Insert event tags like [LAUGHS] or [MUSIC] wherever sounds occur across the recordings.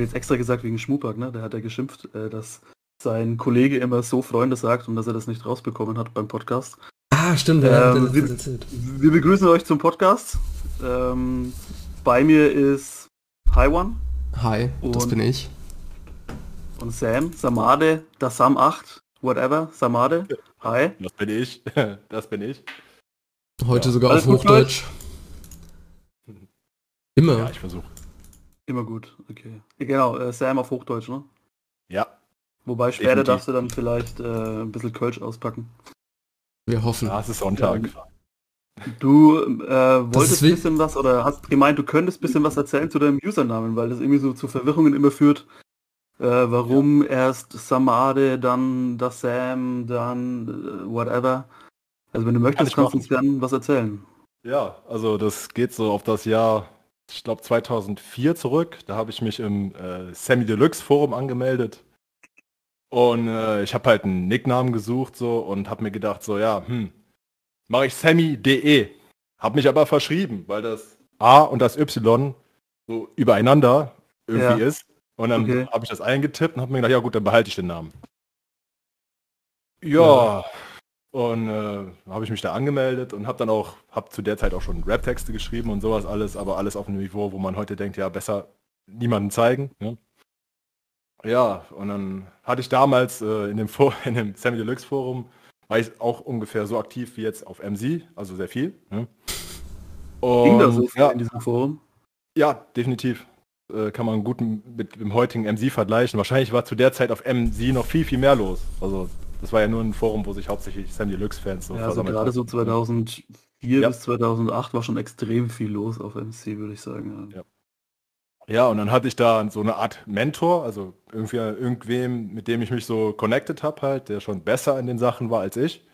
Habe jetzt extra gesagt wegen Schmupack, ne? Der hat ja geschimpft, äh, dass sein Kollege immer so Freunde sagt und dass er das nicht rausbekommen hat beim Podcast. Ah, stimmt, ja, ähm, wir, wir, begrüßen euch zum Podcast. Ähm, bei mir ist Hi One. Hi, und, das bin ich. Und Sam, Samade, das Sam 8, whatever, Samade. Hi. Das bin ich. [LAUGHS] Das bin ich. Heute ja. sogar Alles auf Hochdeutsch. Immer. Ja, ich versuche. Immer gut, okay. Genau, äh, Sam auf Hochdeutsch, ne? Ja. Wobei später Definitiv. darfst du dann vielleicht äh, ein bisschen Kölsch auspacken. Wir hoffen. Ja, es ist Sonntag. Du äh, wolltest ein bisschen was oder hast gemeint, du könntest ein bisschen was erzählen zu deinem Usernamen, weil das irgendwie so zu Verwirrungen immer führt. Äh, warum ja. erst Samade, dann das Sam, dann äh, whatever. Also wenn du möchtest, kannst du uns gerne was erzählen. Ja, also das geht so auf das Jahr, ich glaube 2004 zurück. Da habe ich mich im äh, Sammy Deluxe Forum angemeldet. Und äh, ich habe halt einen Nicknamen gesucht so und habe mir gedacht so, ja, hm, mache ich Sammy.de. Habe mich aber verschrieben, weil das A und das Y so übereinander irgendwie ja. ist. Und dann okay. habe ich das eingetippt und habe mir gedacht, ja gut, dann behalte ich den Namen. Ja, ja. Und äh, habe ich mich da angemeldet und habe dann auch, habe zu der Zeit auch schon Rap-Texte geschrieben und sowas alles, aber alles auf einem Niveau, wo man heute denkt, ja, besser niemanden zeigen. Ne? Ja, und dann hatte ich damals äh, in, dem For [LAUGHS] in dem Sammy Deluxe Forum, war ich auch ungefähr so aktiv wie jetzt auf MC, also sehr viel. Ne? Und, Ging da so ja, in diesem Forum? Ja, definitiv äh, kann man gut mit dem heutigen MC vergleichen. Wahrscheinlich war zu der Zeit auf MC noch viel, viel mehr los. Also das war ja nur ein Forum, wo sich hauptsächlich Sam Deluxe-Fans so ja, also gerade so 2004 ja. bis 2008 war schon extrem viel los auf MC, würde ich sagen. Ja. ja. und dann hatte ich da so eine Art Mentor, also irgendwie irgendwem, mit dem ich mich so connected habe halt, der schon besser in den Sachen war als ich.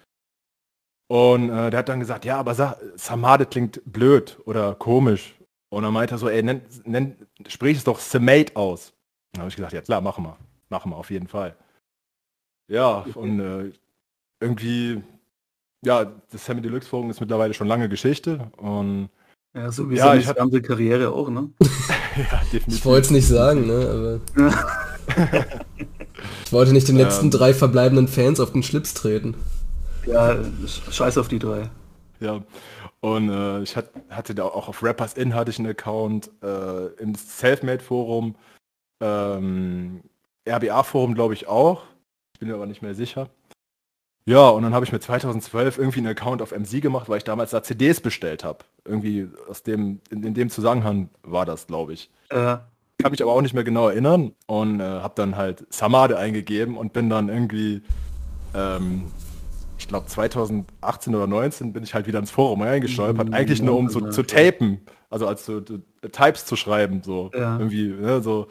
Und äh, der hat dann gesagt, ja, aber Samade klingt blöd oder komisch. Und dann meinte er so, ey, nenn, nenn, sprich es doch Semate aus. Dann habe ich gesagt, ja klar, machen wir. Machen wir auf jeden Fall. Ja, und äh, irgendwie, ja, das Sammy Deluxe Forum ist mittlerweile schon lange Geschichte. Und ja, so wie ja, seine ganze Karriere auch, ne? [LAUGHS] ja, definitiv. Ich wollte es nicht sagen, ne? Aber [LAUGHS] ich wollte nicht den letzten ähm, drei verbleibenden Fans auf den Schlips treten. Ja, scheiß auf die drei. Ja, und äh, ich hat, hatte da auch auf Rappers In hatte ich einen Account, äh, im Selfmade-Forum, ähm, RBA-Forum glaube ich auch. Ich bin mir aber nicht mehr sicher. Ja, und dann habe ich mir 2012 irgendwie einen Account auf MC gemacht, weil ich damals da CDs bestellt habe. Irgendwie aus dem, in, in, dem Zusammenhang war das, glaube ich. Äh. Kann mich aber auch nicht mehr genau erinnern und äh, habe dann halt Samade eingegeben und bin dann irgendwie ähm, ich glaube 2018 oder 19 bin ich halt wieder ins Forum reingestolpert, mhm. eigentlich nur um so zu tapen, also als so Types zu schreiben, so ja. irgendwie, ne, so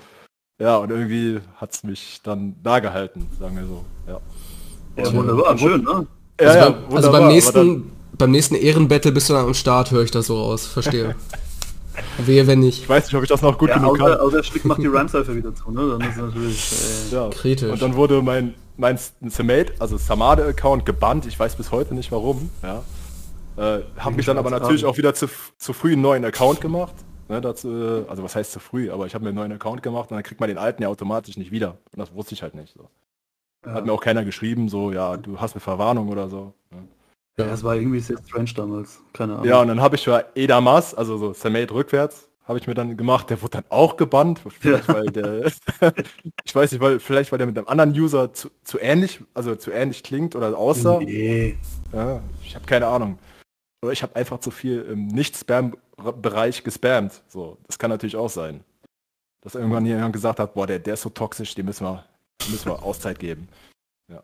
ja, und irgendwie hat es mich dann da gehalten, sagen wir so. Ja, ja wunderbar, schön, ne? Ja, also, ja, beim, also beim nächsten, beim nächsten Ehrenbattle bist du dann am Start, höre ich das so aus, verstehe. [LAUGHS] Wehe, wenn nicht. Ich weiß nicht, ob ich das noch gut ja, genug außer, kann. Außer Schlick macht die [LAUGHS] Rhyme-Cypher wieder zu, ne? Dann ist natürlich äh, ja. kritisch. Und dann wurde mein mein Samade, also Samade-Account gebannt. Ich weiß bis heute nicht warum. Ja. Äh, habe mich dann aber natürlich auch wieder zu, zu früh einen neuen Account gemacht. Ne, dazu, also was heißt zu früh, aber ich habe mir einen neuen Account gemacht und dann kriegt man den alten ja automatisch nicht wieder. Und das wusste ich halt nicht. So. Ja. Hat mir auch keiner geschrieben, so, ja, du hast eine Verwarnung oder so. Ne. Ja, es war irgendwie sehr strange damals. Keine Ahnung. Ja, und dann habe ich für Edamas, also so Samade rückwärts, habe ich mir dann gemacht. Der wurde dann auch gebannt. Vielleicht, weil der, [LAUGHS] ich weiß nicht, weil vielleicht weil der mit einem anderen User zu, zu ähnlich, also zu ähnlich klingt oder aussah. Nee. Ja, ich habe keine Ahnung. Oder ich habe einfach zu viel im Nicht-Spam-Bereich gespammt. So, das kann natürlich auch sein. Dass irgendwann jemand gesagt hat, boah, der, der ist so toxisch, dem müssen wir, dem müssen wir Auszeit geben. Ja.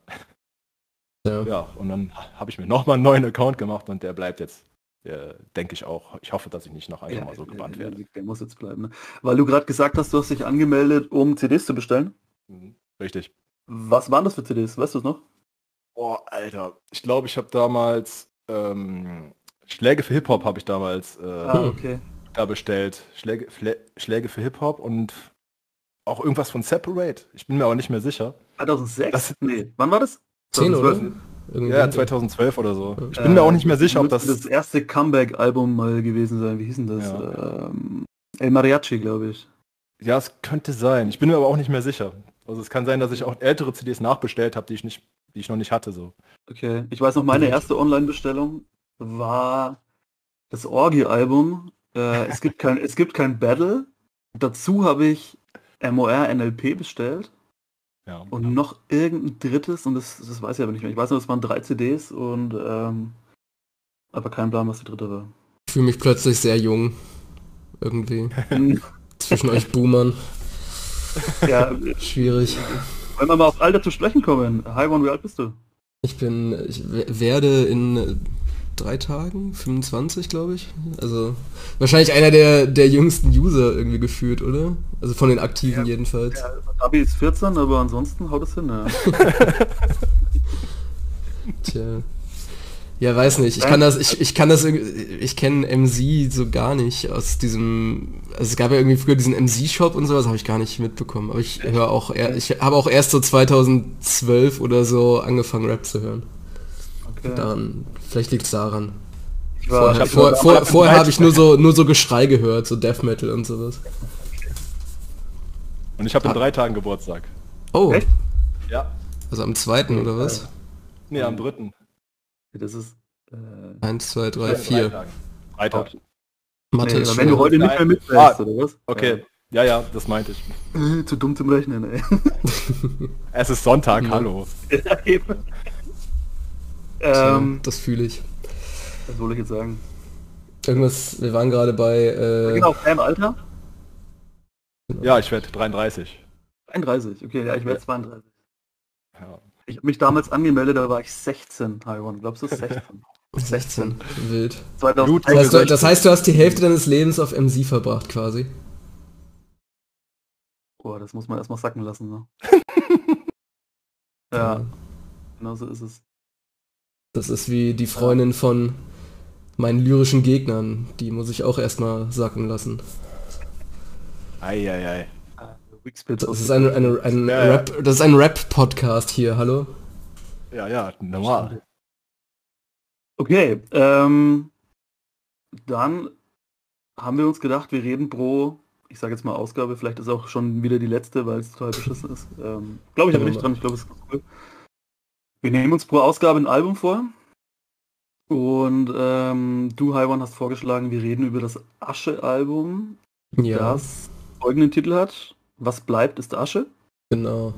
Ja. ja und dann habe ich mir nochmal einen neuen Account gemacht und der bleibt jetzt äh, denke ich auch. Ich hoffe, dass ich nicht noch einmal ja, so gebannt werde. Der, der muss jetzt bleiben. Ne? Weil du gerade gesagt hast, du hast dich angemeldet, um CDs zu bestellen. Mhm, richtig. Was waren das für CDs? Weißt du es noch? Oh, Alter. Ich glaube, ich habe damals ähm, Schläge für Hip-Hop habe ich damals äh, ah, okay. da bestellt. Schläge, Schläge für Hip-Hop und auch irgendwas von Separate. Ich bin mir aber nicht mehr sicher. 2006? Das, nee. Wann war das? 10 oder? Irgendwie ja, 2012 oder so. Ich bin äh, mir auch nicht mehr sicher, ob das... Das erste Comeback-Album mal gewesen sein. Wie hieß denn das? Ja. Ähm, El Mariachi, glaube ich. Ja, es könnte sein. Ich bin mir aber auch nicht mehr sicher. Also es kann sein, dass ich auch ältere CDs nachbestellt habe, die ich nicht, die ich noch nicht hatte. So. Okay. Ich weiß noch, meine erste Online-Bestellung war das Orgi-Album. Äh, es gibt kein, es gibt kein Battle. Dazu habe ich MOR NLP bestellt. Ja. Und noch irgendein drittes, und das, das weiß ich aber nicht mehr. Ich weiß nur, es waren drei CDs und ähm, aber kein Plan, was die dritte war. Ich fühle mich plötzlich sehr jung. Irgendwie. [LAUGHS] Zwischen euch Boomern. Ja. Schwierig. Wollen wir mal auf Alter zu sprechen kommen. Hi, One, wie alt bist du? Ich bin, ich werde in drei Tagen, 25 glaube ich. Also wahrscheinlich einer der, der jüngsten User irgendwie gefühlt, oder? Also von den aktiven ja, jedenfalls. Ja, Abi ist 14, aber ansonsten haut es hin, ja. [LAUGHS] Tja. Ja, weiß nicht. Ich kann das, ich, ich kann das, ich kenne MC so gar nicht aus diesem, also es gab ja irgendwie früher diesen MC-Shop und sowas, habe ich gar nicht mitbekommen. Aber ich höre auch, ich habe auch erst so 2012 oder so angefangen Rap zu hören. Okay. Daran, vielleicht liegt es daran. Vorher, vor, vor, vorher habe ich nur so, nur so Geschrei gehört, so Death Metal und sowas. Und ich habe in ah. drei Tagen Geburtstag. Oh. Echt? Ja. Also am zweiten oder was? Nee, am dritten. Das ist... Äh, Eins, zwei, drei, vier. Drei Tage. Mathe nee, ist wenn du heute nicht mehr mitfährst, ah, oder was? Okay, ja, ja, das meinte ich. Äh, [LAUGHS] zu dumm zum Rechnen, ey. es ist Sonntag, hallo. [LAUGHS] Ja, eben. Ähm, das fühle ich. Was soll ich jetzt sagen? Irgendwas, wir waren gerade bei... Äh, genau, deinem Alter? Ja, ich werde 33. 33, okay, ja, ich werde 32. Ja. Ich habe mich damals angemeldet, da war ich 16, Taiwan. Glaubst du 16? 16. [LAUGHS] Wild. 2000 das, heißt, du, das heißt, du hast die Hälfte deines Lebens auf MC verbracht, quasi. Boah, das muss man erstmal sacken lassen, ne? [LAUGHS] ja, ja, genau so ist es. Das ist wie die Freundin von meinen lyrischen Gegnern. Die muss ich auch erstmal sacken lassen. Eieiei. Ei, ei. Das ist ein, eine, ein ja, Rap, das ist ein Rap-Podcast hier, hallo? Ja, ja, normal. Okay, ähm, dann haben wir uns gedacht, wir reden pro, ich sage jetzt mal Ausgabe, vielleicht ist auch schon wieder die letzte, weil es total beschissen ist. Ähm, glaube ich aber nicht dran, ich glaube es ist cool. Wir nehmen uns pro Ausgabe ein Album vor. Und ähm, du, Haiwan, hast vorgeschlagen, wir reden über das Asche-Album, ja. das folgenden Titel hat. Was bleibt, ist Asche. Genau.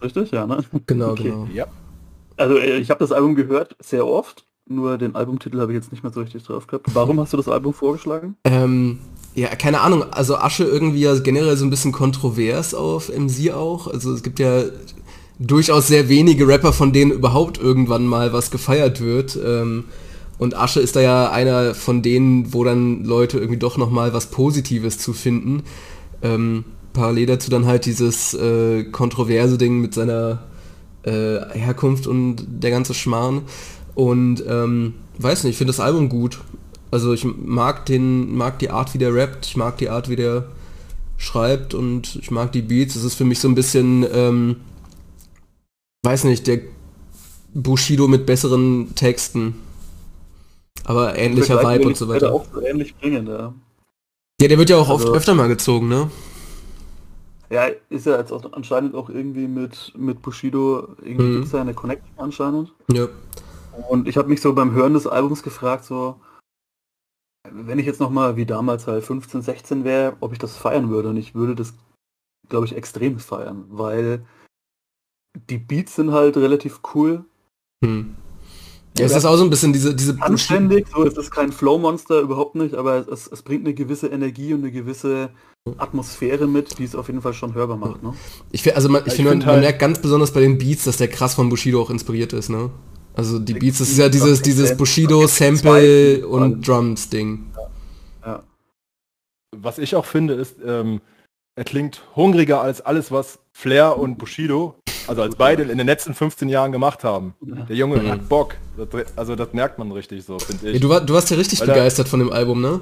Richtig, ja, ne? Genau, okay. genau. Ja. Also äh, ich habe das Album gehört, sehr oft, nur den Albumtitel habe ich jetzt nicht mehr so richtig drauf gehabt. Warum hast du das Album vorgeschlagen? Ähm, ja, keine Ahnung. Also Asche irgendwie ja generell so ein bisschen kontrovers auf MC auch. Also es gibt ja durchaus sehr wenige Rapper, von denen überhaupt irgendwann mal was gefeiert wird. Ähm, und Asche ist da ja einer von denen, wo dann Leute irgendwie doch noch mal was Positives zu finden. Ähm, parallel dazu dann halt dieses äh, kontroverse Ding mit seiner äh, Herkunft und der ganze Schmarrn. Und ähm, weiß nicht, ich finde das Album gut. Also ich mag den, mag die Art, wie der rappt, ich mag die Art, wie der schreibt und ich mag die Beats. Es ist für mich so ein bisschen, ähm, weiß nicht, der Bushido mit besseren Texten. Aber ähnlicher Vibe und so weiter. Auch so ähnlich bringen, ja. ja, der wird ja auch also, oft öfter mal gezogen, ne? Ja, ist ja jetzt auch anscheinend auch irgendwie mit, mit Bushido, irgendwie mhm. gibt es ja eine Connection anscheinend. Ja. Und ich habe mich so beim Hören des Albums gefragt, so, wenn ich jetzt nochmal wie damals halt 15, 16 wäre, ob ich das feiern würde. Und ich würde das, glaube ich, extrem feiern, weil die Beats sind halt relativ cool. Hm. Ja, es ist auch so ein bisschen diese, diese Anständig, so ist es kein Flow-Monster, überhaupt nicht, aber es, es bringt eine gewisse Energie und eine gewisse Atmosphäre mit, die es auf jeden Fall schon hörbar macht. Ne? Ich, also man, ich, ich finde, man, halt merkt ganz besonders bei den Beats, dass der krass von Bushido auch inspiriert ist. Ne? Also die Beats, das ist ja dieses, dieses Bushido-Sample und Drums-Ding. Ja. Was ich auch finde, ist, ähm, er klingt hungriger als alles, was Flair und Bushido, also als beide in den letzten 15 Jahren gemacht haben. Der Junge mhm. hat Bock. Das, also das merkt man richtig so, finde ich. Ja, du, war, du warst ja richtig Weil begeistert von dem Album, ne?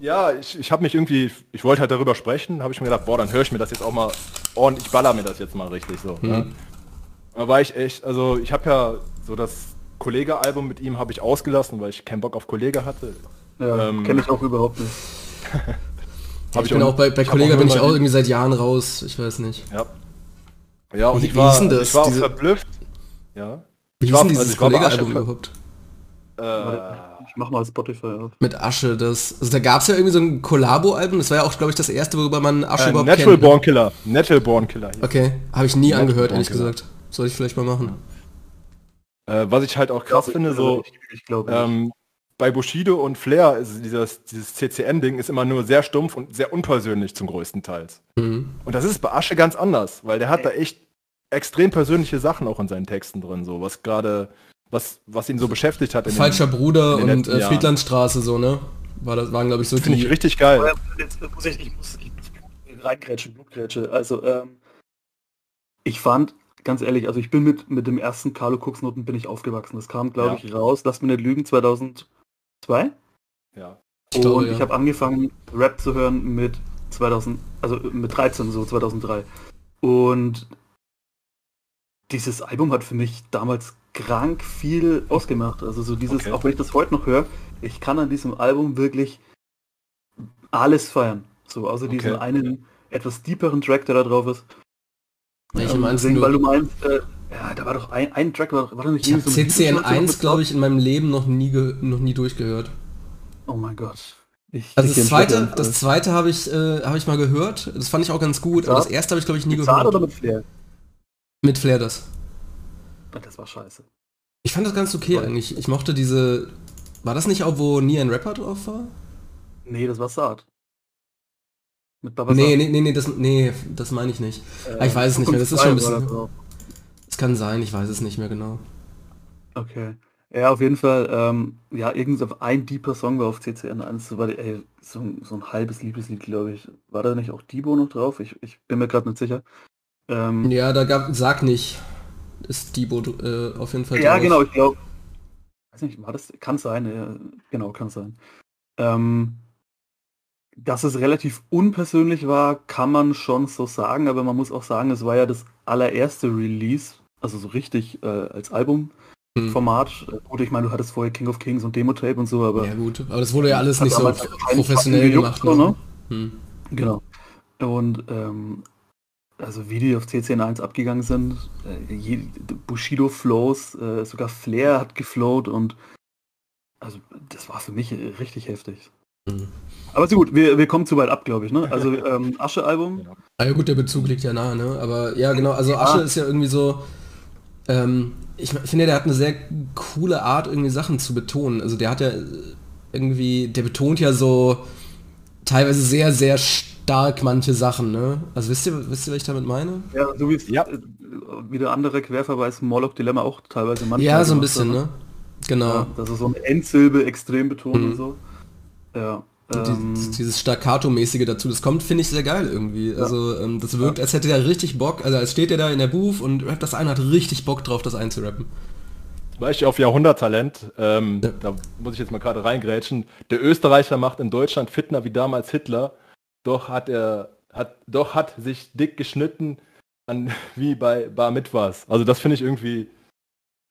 Ja, ich, ich habe mich irgendwie, ich wollte halt darüber sprechen, habe ich mir gedacht, boah, dann höre ich mir das jetzt auch mal ordentlich, ich baller mir das jetzt mal richtig so. Mhm. Ne? Da war ich echt, also ich habe ja so das Kollege-Album mit ihm habe ich ausgelassen, weil ich keinen Bock auf Kollege hatte. Ja, ähm, kenne ich auch überhaupt nicht. [LAUGHS] ich, ich bin auch bei, bei Kollega bin ich auch irgendwie seit Jahren raus, ich weiß nicht. Ja. Ja, und wie, ich war, das, ich war auch verblüfft. Ja. Wie hieß denn dieses also Kollega-Album überhaupt? Äh, ich mach mal Spotify auf. Mit Asche, das. Also da gab es ja irgendwie so ein Kollabo-Album, das war ja auch, glaube ich, das erste, worüber man Asche äh, überhaupt Natural kennt. Ne? Born Killer. Natural Born Killer. Okay, habe ich nie Natural angehört, ehrlich gesagt. Soll ich vielleicht mal machen. Äh, was ich halt auch krass finde, so ich, ich glaube ähm, bei Bushido und Flair ist dieses, dieses CCN-Ding ist immer nur sehr stumpf und sehr unpersönlich zum größten Teil. Mhm. Und das ist bei Asche ganz anders, weil der hat da echt extrem persönliche Sachen auch in seinen Texten drin, so was gerade was, was ihn so beschäftigt hat. Falscher den, Bruder und äh, Friedlandstraße so, ne? War das, waren, glaube ich, so Finde ich richtig geil. Jetzt muss ich, ich muss, ich muss reingrätschen, Blutgrätsche. Also, ähm, ich fand, ganz ehrlich, also ich bin mit, mit dem ersten Carlo Cooks Noten bin ich aufgewachsen. Das kam, glaube ja. ich, raus, lass mir nicht lügen, 2002. Ja. Und ich, glaube, ja. ich habe angefangen, Rap zu hören mit 2000, also mit 13, so 2003. Und dieses Album hat für mich damals krank viel ausgemacht. Also so dieses, okay. auch wenn ich das heute noch höre, ich kann an diesem Album wirklich alles feiern. So, außer okay. diesen einen etwas deeperen Track, der da drauf ist. Welche ähm, meinst deswegen, du? Weil du meinst, äh, ja, da war doch ein, ein Track, war, war nicht Ich habe so CCN1, glaube ich, in meinem Leben noch nie, noch nie durchgehört. Oh mein Gott. Ich, also das zweite, das zweite habe ich, äh, habe ich mal gehört. Das fand ich auch ganz gut. Aber das erste habe ich glaube ich nie mit gehört. oder mit Flair? Mit Flair das. Das war scheiße. Ich fand das ganz okay eigentlich. Ich mochte diese. War das nicht auch, wo nie ein Rapper drauf war? Nee, das war Saat. Mit Baba nee, nee, nee, nee, das, nee, das meine ich nicht. Äh, ah, ich weiß es nicht mehr. Das ist schon ein bisschen. Es kann sein, ich weiß es nicht mehr genau. Okay. Ja, auf jeden Fall, ähm, ja, irgend ein deeper Song war auf CCN1, so, war, ey, so, so ein halbes Liebeslied, glaube ich. War da nicht auch Debo noch drauf? Ich, ich bin mir gerade nicht sicher. Ähm, ja, da gab, sag nicht ist Debo äh, auf jeden Fall Ja, drauf. genau, ich glaube. Weiß nicht, war das? Kann sein, ja, genau, kann sein. Ähm, dass es relativ unpersönlich war, kann man schon so sagen, aber man muss auch sagen, es war ja das allererste Release, also so richtig äh, als Albumformat. Hm. Gut, ich meine, du hattest vorher King of Kings und Demo-Tape und so, aber... Ja gut, aber das wurde ja alles nicht so professionell gemacht. Ne? ne? Hm. Genau. Und ähm, also wie die auf CCN1 abgegangen sind, äh, Bushido Flows, äh, sogar Flair hat geflowt und also das war für mich richtig heftig. Mhm. Aber so gut, wir, wir kommen zu weit ab, glaube ich, ne? Also [LAUGHS] ähm, Asche-Album. Ja gut, der Bezug liegt ja nahe, ne? Aber ja genau, also Asche ja. ist ja irgendwie so, ähm, ich finde, der hat eine sehr coole Art, irgendwie Sachen zu betonen. Also der hat ja irgendwie, der betont ja so teilweise sehr, sehr stark manche Sachen, ne? Also wisst ihr, wisst ihr, was ich damit meine? Ja, so wie ja. Äh, wie der andere Querverweis Morlock Dilemma auch teilweise manchmal. Ja, so ein bisschen, ne? Genau. Ja, das ist so eine Endsilbe extrem betont mhm. und so. Ja. Ähm, dieses, dieses Staccato-mäßige dazu, das kommt, finde ich, sehr geil irgendwie. Ja. Also ähm, das wirkt, als hätte er richtig Bock, also als steht er da in der Booth und rappt das ein, hat richtig Bock drauf, das einzurappen. Beispiel auf Jahrhunderttalent, ähm, ja. da muss ich jetzt mal gerade reingrätschen. Der Österreicher macht in Deutschland Fitner wie damals Hitler doch hat er, hat, doch hat sich dick geschnitten an, [LAUGHS] wie bei Bar Mitwas. Also das finde ich irgendwie,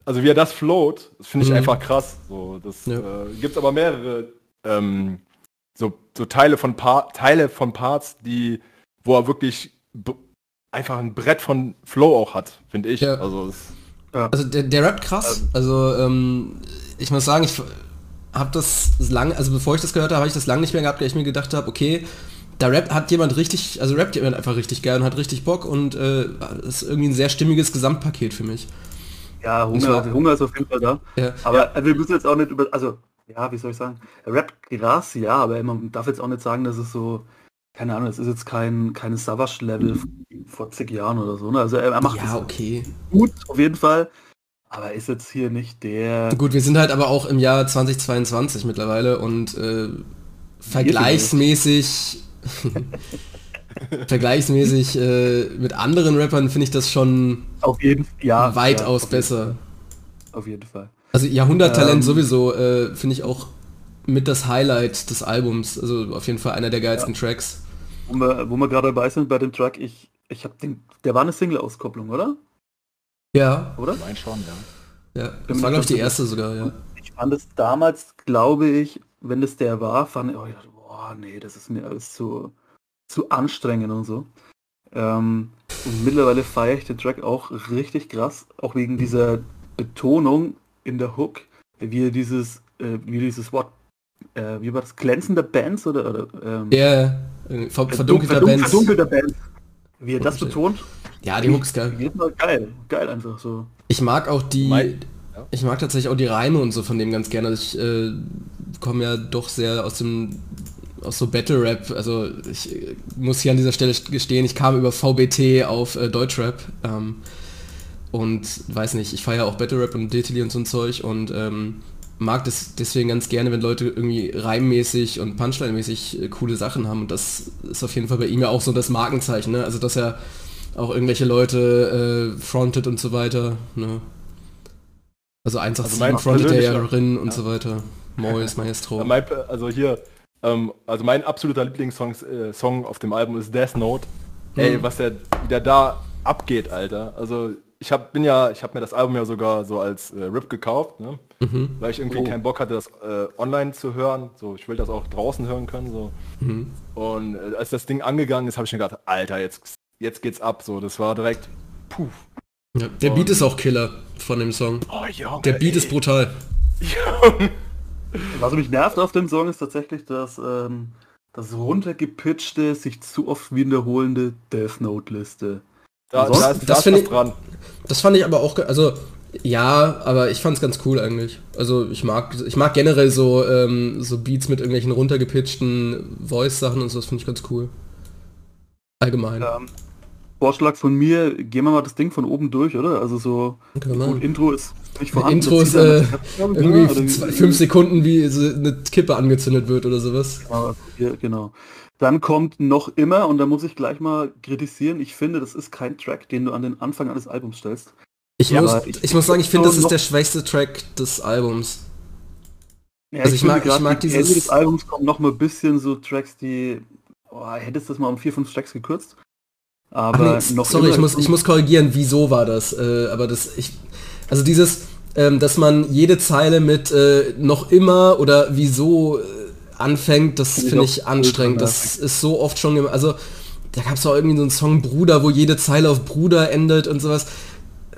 also wie er das float, das finde ich mhm. einfach krass. So, das ja. äh, gibt aber mehrere ähm, so, Teile von Par Teile von Parts, die, wo er wirklich einfach ein Brett von Flow auch hat, finde ich. Ja. Also, ja. also der, der rappt krass. Ähm. Also ähm, ich muss sagen, ich habe das lange, also bevor ich das gehört habe, habe ich das lange nicht mehr gehabt, weil ich mir gedacht habe, okay, da Rap hat jemand richtig, also rappt jemand einfach richtig geil und hat richtig Bock und äh, ist irgendwie ein sehr stimmiges Gesamtpaket für mich. Ja, Hunger, Hunger ist auf jeden Fall da. Ja. Aber ja. wir müssen jetzt auch nicht über, also ja, wie soll ich sagen, rappt krass, ja, aber man darf jetzt auch nicht sagen, dass es so, keine Ahnung, es ist jetzt kein, keine Savage-Level vor zig Jahren oder so. Ne? Also er, er macht ja, okay. gut, auf jeden Fall. Aber ist jetzt hier nicht der. Gut, wir sind halt aber auch im Jahr 2022 mittlerweile und äh, vergleichsmäßig [LAUGHS] Vergleichsmäßig äh, mit anderen Rappern finde ich das schon auf jeden ja, weitaus ja, auf besser. Jeden auf jeden Fall. Also Jahrhunderttalent ähm, sowieso äh, finde ich auch mit das Highlight des Albums. Also auf jeden Fall einer der geilsten ja. Tracks. Wo wir, wo wir gerade dabei sind bei dem Track, ich, ich habe den, der war eine Single-Auskopplung, oder? Ja. Oder? Mein schon, ja. Ja, das war glaube ich die erste sogar, ja. Ich fand es damals, glaube ich, wenn es der war, fand ich, oh, ja, oh nee, das ist mir alles zu, zu anstrengend und so. Ähm, und mittlerweile feiere ich den Track auch richtig krass, auch wegen dieser Betonung in der Hook, wie dieses, äh, wie dieses Wort, äh, wie war das, glänzender Bands oder, oder ähm, yeah, ver verdunkelter, verdunkelter, Bands. verdunkelter Bands. Wie er das betont. Ja, die Hook ist geil. Geil, geil einfach so. Ich mag auch die, mein, ja. ich mag tatsächlich auch die Reime und so von dem ganz gerne. Also ich äh, komme ja doch sehr aus dem aus so Battle Rap, also ich äh, muss hier an dieser Stelle gestehen, ich kam über VBT auf äh, Deutschrap ähm, und weiß nicht, ich feiere auch Battle Rap und Diltily und so ein Zeug und ähm, mag das deswegen ganz gerne, wenn Leute irgendwie reimmäßig und Punchline-mäßig äh, coole Sachen haben und das ist auf jeden Fall bei ihm ja auch so das Markenzeichen, ne? also dass er auch irgendwelche Leute äh, frontet und so weiter. Ne? Also 187 also frontet er ja Rin und ja. so weiter. Mois, [LAUGHS] Maestro. also hier, ähm, also mein absoluter Lieblingssong äh, Song auf dem Album ist Death Note. Mhm. Ey, was der wieder da abgeht, Alter. Also ich hab, bin ja, ich habe mir das Album ja sogar so als äh, RIP gekauft, ne? mhm. weil ich irgendwie oh. keinen Bock hatte, das äh, online zu hören. So, ich will das auch draußen hören können. So. Mhm. Und äh, als das Ding angegangen ist, habe ich mir gedacht, Alter, jetzt, jetzt geht's ab. So, das war direkt, puh. Ja, der Beat ist auch Killer von dem Song. Oh, Junge, der Beat ey. ist brutal. Junge. Was mich nervt auf dem Song ist tatsächlich, dass ähm, das runtergepitchte, sich zu oft wiederholende Death Note-Liste. Da, da, ist, das, das, ich, dran. das fand ich aber auch, also ja, aber ich fand es ganz cool eigentlich. Also ich mag, ich mag generell so, ähm, so Beats mit irgendwelchen runtergepitchten Voice-Sachen und so, das finde ich ganz cool. Allgemein. Ähm, Vorschlag von mir, gehen wir mal das Ding von oben durch, oder? Also so gut, Intro ist nicht vorhanden. Intro ist äh, irgendwie zwei, fünf Sekunden, wie so eine Kippe angezündet wird oder sowas. Ja, genau. Dann kommt noch immer, und da muss ich gleich mal kritisieren, ich finde, das ist kein Track, den du an den Anfang eines Albums stellst. Ich, muss, ich, ich, muss sagen, ich finde, das ist der schwächste Track des Albums. Ja, also ich, ich mag, ich mag dieses... Ende des Albums kommen noch mal ein bisschen so Tracks, die... Oh, hättest du das mal um vier, fünf Tracks gekürzt? Aber nee, noch sorry, ich muss, ich muss korrigieren, wieso war das? Äh, aber das, ich, also dieses, ähm, dass man jede Zeile mit äh, noch immer oder wieso anfängt, das finde ich anstrengend. Das ist so oft schon, also da gab es auch irgendwie so einen Song Bruder, wo jede Zeile auf Bruder endet und sowas.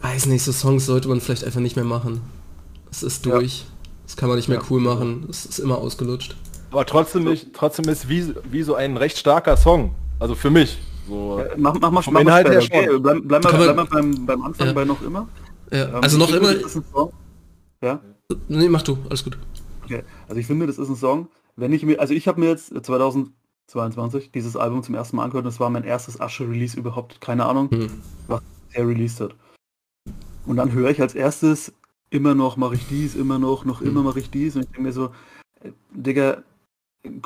Weiß nicht, so Songs sollte man vielleicht einfach nicht mehr machen. Es ist durch. Ja. Das kann man nicht mehr ja. cool machen. Es ist immer ausgelutscht. Aber trotzdem, nicht, trotzdem ist wie, wie so ein recht starker Song. Also für mich. So ja, mach, mach, mach, mach Inhalt her. Bleib, bleib, mal, bleib mal beim, beim Anfang ja. bei noch immer. Ja. Ähm, also noch immer. Ja? Nee, mach du, alles gut. Okay. Also ich finde, das ist ein Song, wenn ich mir, also ich habe mir jetzt 2022 dieses Album zum ersten Mal angehört und das war mein erstes Asche-Release überhaupt, keine Ahnung, mhm. was er released hat. Und dann höre ich als erstes immer noch mache ich dies, immer noch, noch immer mache ich dies und ich denke mir so, äh, Digga,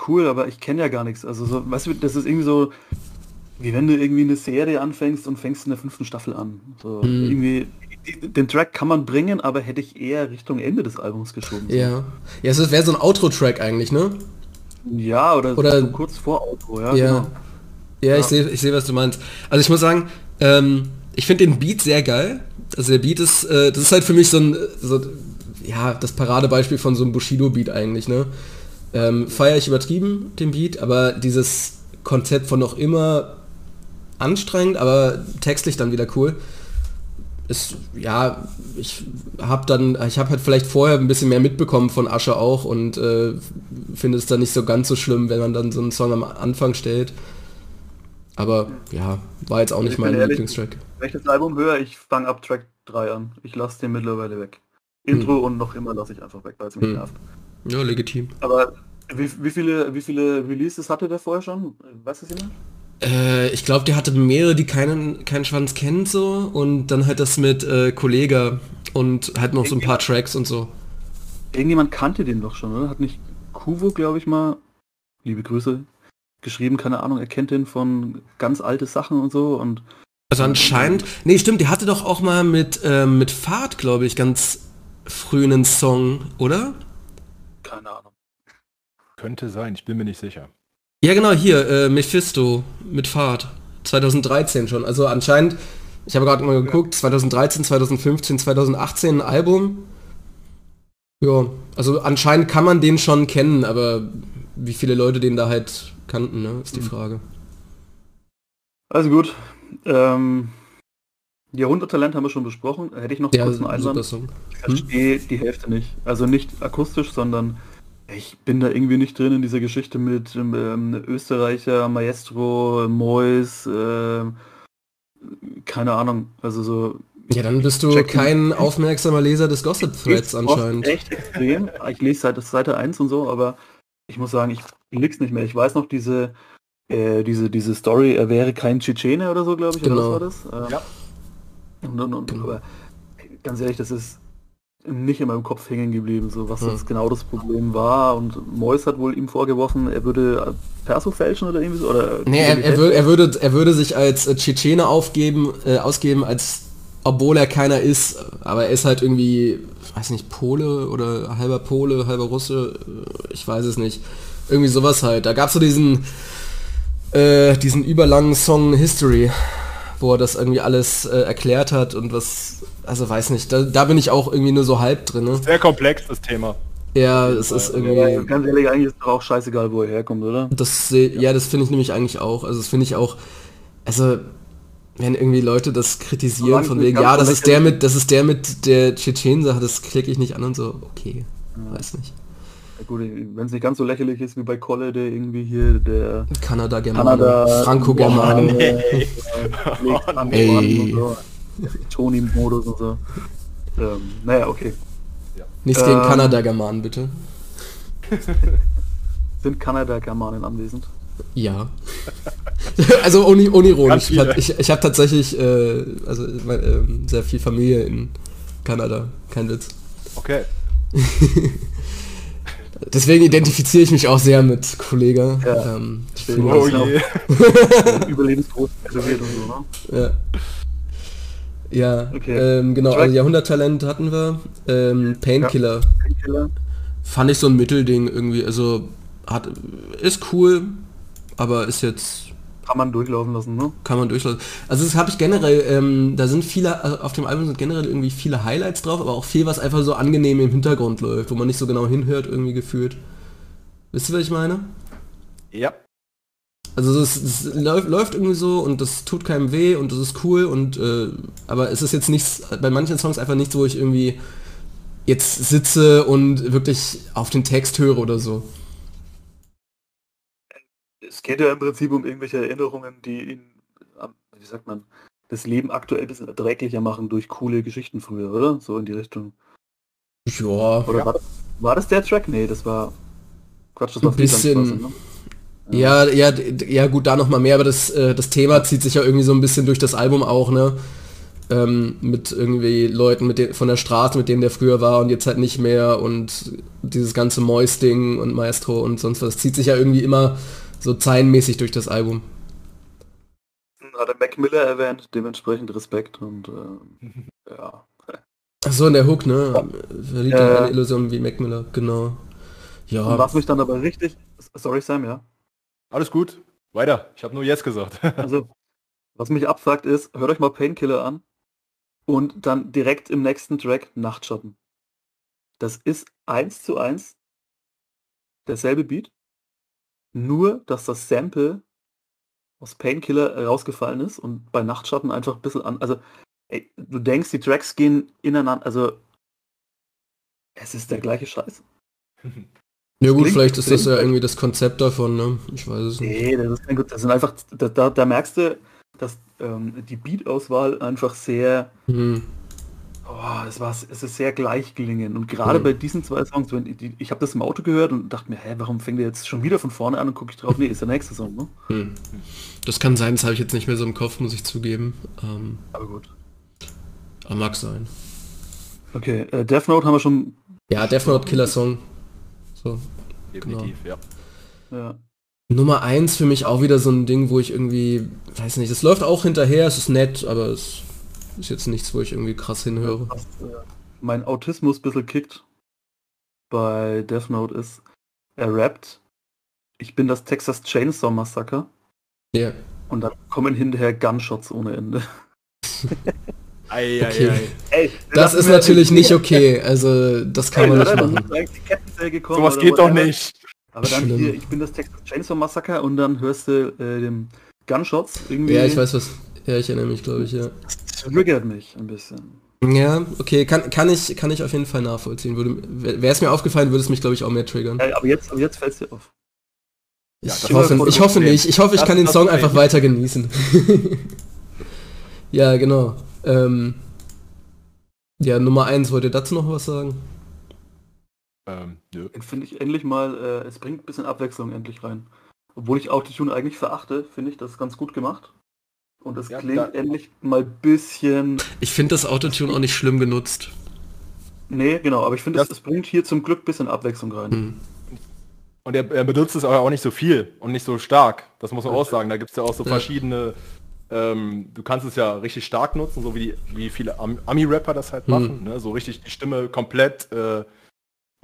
cool, aber ich kenne ja gar nichts. Also so, weißt du, das ist irgendwie so, wie wenn du irgendwie eine Serie anfängst und fängst in der fünften Staffel an. So, mhm. irgendwie, den Track kann man bringen, aber hätte ich eher Richtung Ende des Albums geschoben. Ja. Ja, es wäre so ein Outro-Track eigentlich, ne? Ja, oder, oder so kurz vor Outro, ja. Ja, genau. ja, ja. ich sehe, ich seh, was du meinst. Also ich muss sagen, ähm, ich finde den Beat sehr geil. Also der Beat ist, äh, das ist halt für mich so ein, so, ja, das Paradebeispiel von so einem Bushido-Beat eigentlich, ne? Ähm, Feiere ich übertrieben, den Beat, aber dieses Konzept von noch immer anstrengend, aber textlich dann wieder cool. Ist, ja, ich habe dann, ich habe halt vielleicht vorher ein bisschen mehr mitbekommen von Asche auch und äh, finde es dann nicht so ganz so schlimm, wenn man dann so einen Song am Anfang stellt. Aber ja, war jetzt auch nicht mein ehrlich, Lieblingstrack. Wenn ich das Album höre, ich fange ab Track 3 an. Ich lasse den mittlerweile weg. Intro hm. und noch immer lasse ich einfach weg, weil es mich hm. nervt. Ja, legitim. Aber wie, wie, viele, wie viele Releases hatte der vorher schon? Weißt du es jemand? Äh, ich glaube, der hatte mehrere, die keinen, keinen Schwanz kennt so und dann halt das mit äh, Kollega und halt noch so ein paar Tracks und so. Irgendjemand kannte den doch schon, oder? Hat nicht Kuvo, glaube ich mal, liebe Grüße, geschrieben, keine Ahnung, er kennt den von ganz alte Sachen und so und also anscheinend, nee, stimmt, der hatte doch auch mal mit, äh, mit Fahrt, glaube ich, ganz früh einen Song, oder? Keine Ahnung. Könnte sein, ich bin mir nicht sicher. Ja, genau, hier, äh, Mephisto mit Fahrt. 2013 schon. Also anscheinend, ich habe gerade mal geguckt, 2013, 2015, 2018 ein Album. Ja, also anscheinend kann man den schon kennen, aber wie viele Leute den da halt kannten, ne, ist die hm. Frage. Also gut. Ähm, Jahrhunderttalent haben wir schon besprochen. Hätte ich noch Ja, kurz einen Song. Ich verstehe die Hälfte nicht. Also nicht akustisch, sondern ich bin da irgendwie nicht drin in dieser Geschichte mit ähm, Österreicher, Maestro, Mois, ähm, keine Ahnung. Also so. Ja, dann bist du kein aufmerksamer Leser des Gossip Threads anscheinend. Echt extrem. Ich lese seit Seite 1 und so, aber ich muss sagen, ich blick's nicht mehr. Ich weiß noch diese, äh, diese, diese Story, er wäre kein Tschetschene oder so, glaube ich, Genau. oder was war das? Ähm, Ja. Und, und, und, Genau. aber ganz ehrlich, das ist nicht in meinem Kopf hängen geblieben, so was Hm. das genau das Problem war. Und Mois hat wohl ihm vorgeworfen, er würde Perso fälschen oder irgendwie so. Oder Nee, er, er, würde, er, würde, er würde sich als äh, Tschetschene aufgeben, äh, ausgeben, als obwohl er keiner ist, aber er ist halt irgendwie, weiß nicht, Pole oder halber Pole, halber Russe, äh, ich weiß es nicht. Irgendwie sowas halt. Da gab es so diesen, äh, diesen überlangen Song History, wo er das irgendwie alles äh, erklärt hat und was, also weiß nicht, da, da bin ich auch irgendwie nur so halb drin. Ne? Sehr komplex, das Thema. Ja, es ist Ja, irgendwie... ganz ehrlich, eigentlich ist doch auch scheißegal, wo er herkommt, oder? Das ja, das finde ich nämlich eigentlich auch. Also das finde ich auch. Also wenn irgendwie Leute das kritisieren von es wegen, ja, das ist der mit, das ist der mit der Tschetschen-Sache, das klicke ich nicht an und so. Okay, weiß nicht. Ja, gut, wenn es nicht ganz so lächerlich ist wie bei Kolle, der irgendwie hier der Kanada, Germane, Kanada, Franco-Germane. Boah, nee. [LAUGHS] legt an [LAUGHS] Ey. und so. Toni-Modus und so. Ähm, naja, okay. Nichts gegen Ähm. Kanada-Germanen, bitte. [LAUGHS] Sind Kanada-Germanen anwesend? Ja. [LAUGHS] also uni, unironisch. Ich, ich, ich habe tatsächlich äh, also, mein, ähm, sehr viel Familie in Kanada. Kein Witz. Okay. Deswegen identifiziere ich mich auch sehr mit Kollega. Ja. Ähm, ich Oh je. Überlebensgroß und so, ne? Ja. Ja, Okay. ähm, genau, also Jahrhunderttalent hatten wir. Ähm, Painkiller. Painkiller. Fand ich so ein Mittelding irgendwie. Also hat ist cool, aber ist jetzt Kann man durchlaufen lassen, ne? kann man durchlassen. Also das habe ich generell, ähm, da sind viele, also auf dem Album sind generell irgendwie viele Highlights drauf, aber auch viel, was einfach so angenehm im Hintergrund läuft, wo man nicht so genau hinhört, irgendwie gefühlt. Wisst ihr, was ich meine? Ja. Also es, läuft, läuft irgendwie so und das tut keinem weh und das ist cool und äh, aber es ist jetzt nichts, bei manchen Songs einfach nichts, wo ich irgendwie jetzt sitze und wirklich auf den Text höre oder so. Es geht ja im Prinzip um irgendwelche Erinnerungen, die ihn, wie sagt man, das Leben aktuell ein bisschen erträglicher machen durch coole Geschichten früher, oder? So in die Richtung. Ja, Oder war, das, war das der Track? Nee, das war Quatsch, das war Ein bisschen- Friedlandsstraße, ne? Ja, ja, ja gut, da noch mal mehr, aber das, äh, das Thema zieht sich ja irgendwie so ein bisschen durch das Album auch, ne? Ähm, mit irgendwie Leuten mit den, von der Straße, mit denen der früher war und jetzt halt nicht mehr und dieses ganze Mois-Ding und Maestro und sonst was, das zieht sich ja irgendwie immer so zeilenmäßig durch das Album. Hat er Mac Miller erwähnt, dementsprechend Respekt und ähm, [LAUGHS] ja. Ach so, in der Hook, ne? Verliebt in Ja. eine Illusion wie Mac Miller, genau. Und Ja, was mich dann aber richtig, sorry Sam, ja. Alles gut. Weiter. Ich habe nur jetzt gesagt. [LAUGHS] Also, was mich abfuckt ist, hört euch mal Painkiller an und dann direkt im nächsten Track Nachtschatten. Das ist eins zu eins derselbe Beat, nur dass das Sample aus Painkiller rausgefallen ist und bei Nachtschatten einfach ein bisschen an. Also, ey, du denkst, die Tracks gehen ineinander, also es ist der gleiche Scheiß. [LAUGHS] ja gut, klingt- vielleicht ist das ja klingt- irgendwie das Konzept davon, ne? Ich weiß es nicht. Nee, das ist kein gut. Das sind einfach, da, da, da merkst du, dass ähm, die Beat-Auswahl einfach sehr Hm. Oh, es war, es ist sehr gleich gelingen. Und gerade Mhm. bei diesen zwei Songs, wenn die, ich habe das im Auto gehört und dachte mir, hä, warum fängt der jetzt schon wieder von vorne an und gucke ich drauf? Nee, ist der nächste Song, ne? Hm. Das kann sein, das habe ich jetzt nicht mehr so im Kopf, muss ich zugeben. Ähm, Aber gut. aber mag sein. Okay, äh, Death Note haben wir schon. Ja, Death Note Killer Song. So. Definitiv, ja. Ja. Nummer eins für mich auch wieder so ein Ding, wo ich irgendwie, weiß nicht, es läuft auch hinterher, es ist nett, aber es ist jetzt nichts, wo ich irgendwie krass hinhöre. Was äh, mein Autismus ein bisschen kickt bei Death Note ist, er rappt, ich bin das Texas Chainsaw Massacre Ja. und dann kommen hinterher Gunshots ohne Ende. [LAUGHS] Ei, Okay. ei, ei. Ey, Das ist natürlich nicht okay, also das kann man nicht machen. Sowas oder geht doch nicht. Aber dann Schlimm. hier, ich bin das Texas Chainsaw Massacre und dann hörst du äh, dem Gunshots. Irgendwie Ja, ich weiß was. Ja, ich erinnere mich, glaube ich, ja. triggert mich ein bisschen. Ja, okay, kann, kann, ich, kann ich auf jeden Fall nachvollziehen. Wäre es mir aufgefallen, würde es mich, glaube ich, auch mehr triggern. Ja, aber jetzt, aber jetzt fällt es dir auf. Ich, ja, hoffe, ich hoffe nicht. Ich hoffe, ich kann den Song einfach weiter genießen. [LAUGHS] ja, genau. Ähm, ja, Nummer eins, wollt ihr dazu noch was sagen? Ähm, nö. Finde ich endlich mal, äh, es bringt ein bisschen Abwechslung endlich rein. Obwohl ich Autotune eigentlich verachte, finde ich das ganz gut gemacht. Und es ja, klingt da, endlich mal bisschen... Ich finde das Autotune auch nicht schlimm genutzt. Nee, genau, aber ich finde, es, es bringt hier zum Glück ein bisschen Abwechslung rein. Mhm. Und er, er, benutzt es aber auch nicht so viel und nicht so stark. Das muss man auch sagen. Da gibt es ja auch so verschiedene... Ähm, du kannst es ja richtig stark nutzen, so wie, die, wie viele Ami-Rapper das halt mhm. machen. Ne? So richtig die Stimme komplett äh,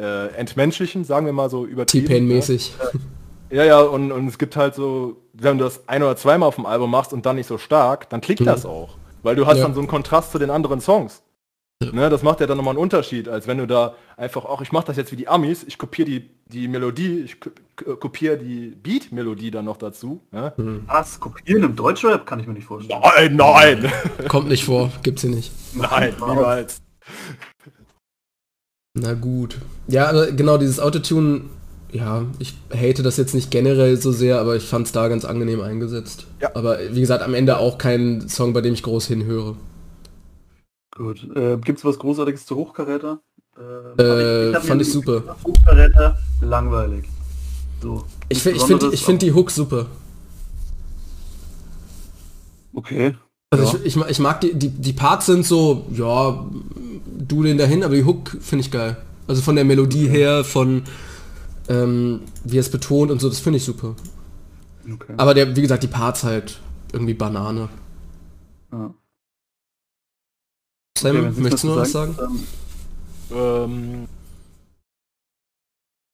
äh, entmenschlichen, sagen wir mal so übertrieben. T-Pain-mäßig. Ne? [LAUGHS] Ja, ja, und, und es gibt halt so, wenn du das ein oder zweimal auf dem Album machst und dann nicht so stark, dann klickt mhm. das auch. Weil du hast ja. dann so einen Kontrast zu den anderen Songs. Ne, das macht ja dann nochmal einen Unterschied, als wenn du da einfach auch, ich mache das jetzt wie die Amis, ich kopiere die, die Melodie, ich kopiere die Beat-Melodie dann noch dazu. Ne? Mhm. Was? Kopieren im Deutschrap kann ich mir nicht vorstellen. Nein, nein! [LAUGHS] Kommt nicht vor, gibt's hier nicht. Nein, niemals. Na gut. Ja, also genau, dieses Autotune, ja, ich hate das jetzt nicht generell so sehr, aber ich fand es da ganz angenehm eingesetzt. Ja. Aber wie gesagt, am Ende auch kein Song, bei dem ich groß hinhöre. Gut. Äh, Gibt es was Großartiges zu Hochkaräter? Ähm, äh, ich, ich fand ich super. Hochkaräter, langweilig. So. Ich, ich finde ich find die Hook super. Okay. Also ja. ich, ich, ich, mag die, die, die Parts sind so, ja, du den dahin, aber die Hook finde ich geil. Also von der Melodie okay. her, von ähm, wie es betont und so, das finde ich super. Okay. Aber der, wie gesagt, die Parts halt irgendwie Banane. Ja. Sam, okay, möchtest du noch was sagen? Ähm,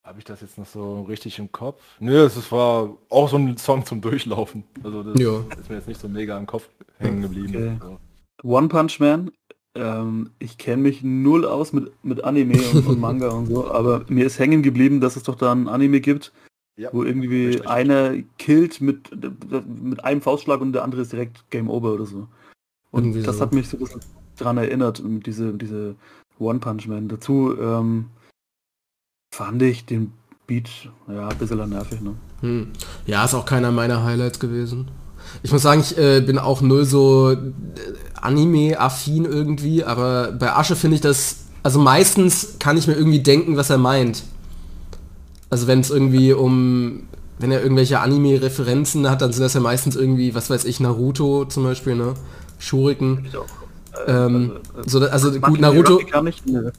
habe ich das jetzt noch so richtig im Kopf? Nö, es war auch so ein Song zum Durchlaufen. Also das ja. ist mir jetzt nicht so mega im Kopf hängen geblieben. Okay. So. One Punch Man ähm, ich kenne mich null aus mit, mit Anime und, und, [LAUGHS] Manga und so, aber mir ist hängen geblieben, dass es doch da ein Anime gibt, ja, wo irgendwie richtig. einer killt mit, mit einem Faustschlag und der andere ist direkt Game Over oder so. Und irgendwie das so. hat mich so daran erinnert, diese, diese One Punch Man. Dazu ähm, fand ich den Beat ja ein bisschen nervig. Ne? Hm. Ja, ist auch keiner meiner Highlights gewesen. Ich muss sagen, ich äh, bin auch null so äh, Anime-affin irgendwie, aber bei Asche finde ich das, also meistens kann ich mir irgendwie denken, was er meint. Also wenn es irgendwie um, wenn er irgendwelche Anime-Referenzen hat, dann sind das ja meistens irgendwie, was weiß ich, Naruto zum Beispiel, ne? Shuriken. Ähm, also, so, also gut, Naruto. Nicht, ne?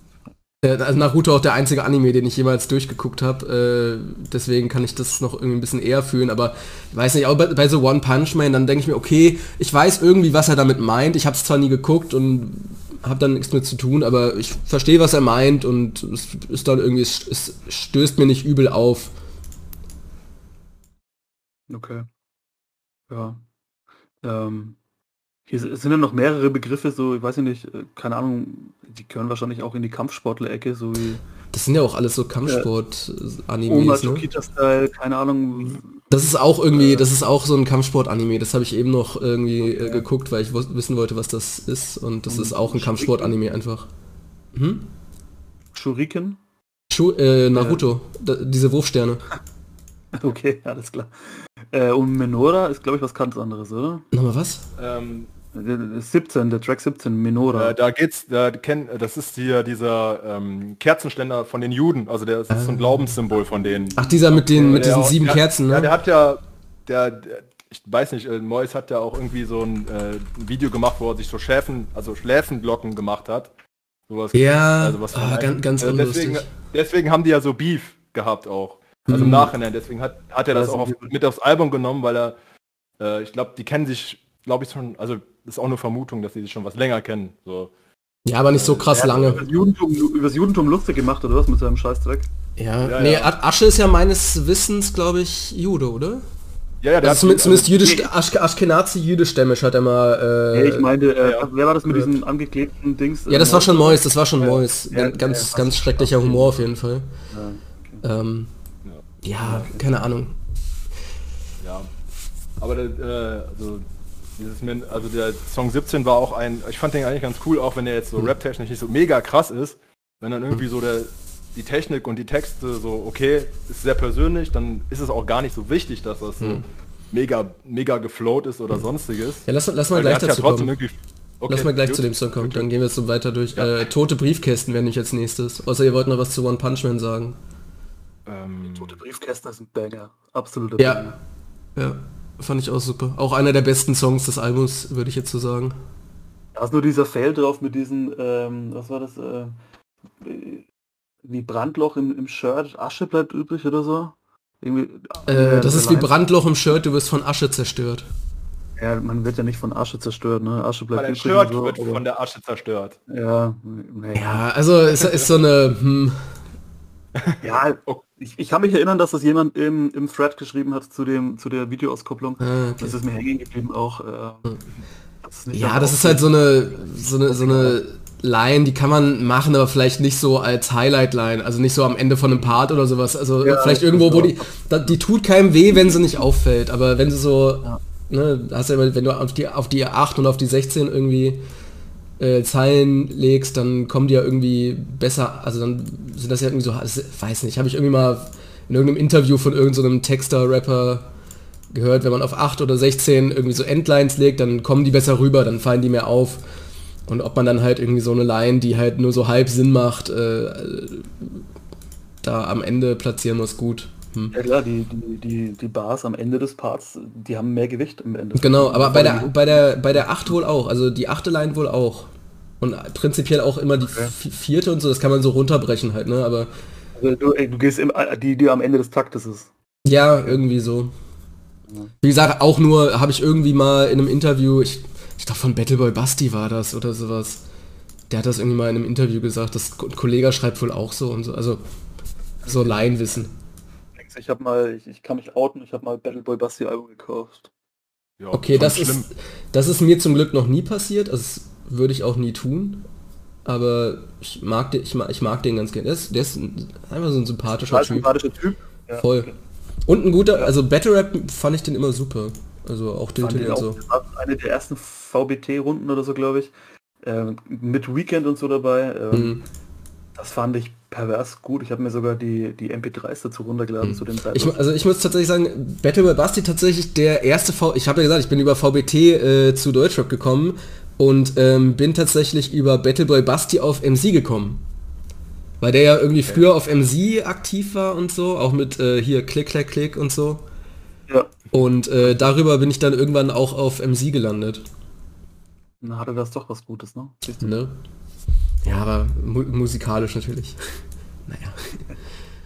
Also Naruto auch der einzige Anime, den ich jemals durchgeguckt habe. Äh, deswegen kann ich das noch irgendwie ein bisschen eher fühlen. Aber weiß nicht, auch bei, bei so One Punch Man, dann denke ich mir, okay, ich weiß irgendwie, was er damit meint. Ich habe es zwar nie geguckt und habe dann nichts mit zu tun, aber ich verstehe, was er meint und es ist dann irgendwie, es, es stößt mir nicht übel auf. Okay. Ja. Ähm, hier sind ja noch mehrere Begriffe, so, ich weiß nicht, äh, keine Ahnung, die gehören wahrscheinlich auch in die Kampfsportler-Ecke, so wie. Das sind ja auch alles so Kampfsport-Animes, ne? Style, keine Ahnung. Das ist auch irgendwie, äh, das ist auch so ein Kampfsport-Anime. Das habe ich eben noch irgendwie okay. äh, geguckt, weil ich wissen wollte, was das ist. Und das und ist auch ein Kampfsport-Anime einfach. Hm? Shuriken? Schu äh, Naruto, da, diese Wurfsterne. [LAUGHS] Okay, alles klar. Äh, und Menora ist, glaube ich, was ganz anderes, oder? Nochmal was? Ähm, 17, der Track 17, Menora. Äh, da geht's, da kenn, das ist hier dieser ähm, Kerzenständer von den Juden, also der ist äh. so ein ah. Glaubenssymbol von denen. Ach, dieser mit den mit diesen sieben der, Kerzen, ne? Ja, der hat ja, der, der ich weiß nicht, äh, Mois hat ja auch irgendwie so ein, äh, ein, Video gemacht, wo er sich so Schäfen, also Schläfenglocken gemacht hat. Sowas, ja, also was oh, ganz, ganz äh, deswegen, deswegen haben die ja so Beef gehabt auch. Also mhm. im Nachhinein. Deswegen hat, hat er das, das auch auf, mit aufs Album genommen, weil er, äh, ich glaube, die kennen sich, glaube ich schon, also ist auch eine Vermutung, dass sie sich schon was länger kennen. So. Ja, aber nicht so krass lange. Über das, Judentum, über das Judentum lustig gemacht, oder was, mit seinem Scheißdreck? Ja, ja nee, ja. Asche ist ja meines Wissens, glaube ich, Jude, oder? Ja, ja, der also zumindest, zumindest jüdisch, nee. Asch, Aschkenazi jüdischstämmisch hat er mal. Äh, nee, ich meinte, äh, ja, wer war das mit diesen angeklebten Dings? Ja, das war schon Mois, das war schon Mois. ganz, ganz schrecklicher Humor auf jeden Fall. Okay. Ähm, ja, keine Ahnung. Ja. Aber der, äh, also, dieses, also der Song 17 war auch ein, ich fand den eigentlich ganz cool, auch wenn der jetzt so hm. rap-technisch nicht so mega krass ist. Wenn dann irgendwie so der, die Technik und die Texte so, okay, ist sehr persönlich, dann ist es auch gar nicht so wichtig, dass das so mhm. mega, mega geflowt ist oder sonstiges. Ja, lass, lass mal gleich dazu ja kommen. Okay, lass mal gleich gut. zu dem Song kommen, dann gehen wir so weiter durch. Ja. Äh, tote Briefkästen werden nicht als nächstes. Außer ihr wollt noch was zu One Punch Man sagen. Ähm, tote Briefkästen ist ein Banger. Absoluter ja. Banger. Ja, fand ich auch super. Auch einer der besten Songs des Albums, würde ich jetzt so sagen. Da ist nur dieser Fail drauf mit diesen, ähm, was war das, äh, wie Brandloch im, im Shirt, Asche bleibt übrig oder so. Irgendwie, äh, das ist wie Brandloch im Shirt, du wirst von Asche zerstört. Ja, man wird ja nicht von Asche zerstört, ne? Asche bleibt übrig. Shirt so, wird aber... von der Asche zerstört. Ja, nee. ja also es ist so eine... Hm. Ja, [LAUGHS] ich, ich, kann mich erinnern, dass das jemand im, im Thread geschrieben hat zu dem zu der Videoauskopplung. Ah, okay. Das ist mir hängen geblieben auch. Äh, das ja, das ist halt so eine so eine so eine Line, die kann man machen, aber vielleicht nicht so als Highlight-Line, also nicht so am Ende von einem Part oder sowas. Also ja, vielleicht irgendwo, wo die, die tut keinem weh, wenn sie nicht auffällt, aber wenn sie so, ja. ne, hast ja, wenn du auf die, auf die 8 und auf die 16 irgendwie äh, Zeilen legst, dann kommen die ja irgendwie besser, also dann sind das ja irgendwie so, weiß nicht, habe ich irgendwie mal in irgendeinem Interview von irgendeinem so Texter, Rapper gehört, wenn man auf 8 oder 16 irgendwie so Endlines legt, dann kommen die besser rüber, dann fallen die mehr auf. Und ob man dann halt irgendwie so eine Line, die halt nur so halb Sinn macht, äh, da am Ende platzieren muss, gut. Hm. Ja klar, die, die, die, die Bars am Ende des Parts, die haben mehr Gewicht im Ende. Genau, aber bei der, bei der, bei der 8 wohl auch, also die achte Line wohl auch. Und prinzipiell auch immer die okay. vierte und so, das kann man so runterbrechen halt, ne? Aber. Also du, ey, du gehst immer die, die am Ende des Taktes ist. Ja, irgendwie so. Wie gesagt, auch nur habe ich irgendwie mal in einem Interview, ich ich glaube von Battleboy Basti war das oder sowas. Der hat das irgendwie mal in einem Interview gesagt, das Kollege schreibt wohl auch so und so, also so Laienwissen. Ich habe mal, ich, ich, kann mich outen, ich habe mal Battleboy Basti Album gekauft. Ja, okay, das ist, das ist mir zum Glück noch nie passiert, also das würde ich auch nie tun. Aber ich mag den, ich mag, ich mag den ganz gerne. Der ist, der ist einfach so ein sympathischer Typ. Sympathischer typ. Ja, Voll. Okay. Und ein guter, also Battle Rap fand ich den immer super. Also auch Dilton und so. Eine der ersten VBT-Runden oder so, glaube ich. Äh, mit Weekend und so dabei. Äh, mhm. Das fand ich pervers gut. Ich habe mir sogar die, die MP3s dazu runtergeladen mhm. zu dem Zeitpunkt. Ich, also ich muss tatsächlich sagen, Battle by Basti tatsächlich der erste V... Ich habe ja gesagt, ich bin über VBT äh, zu Deutschrap gekommen und ähm, bin tatsächlich über Battleboy Basti auf MC gekommen. Weil der ja irgendwie okay. früher auf MC aktiv war und so, auch mit äh, hier Klick, Klick, Klick und so. Ja. Und äh, darüber bin ich dann irgendwann auch auf MC gelandet. Dann hatte das doch was Gutes, ne? ne? Ja, aber mu musikalisch natürlich. [LAUGHS] naja.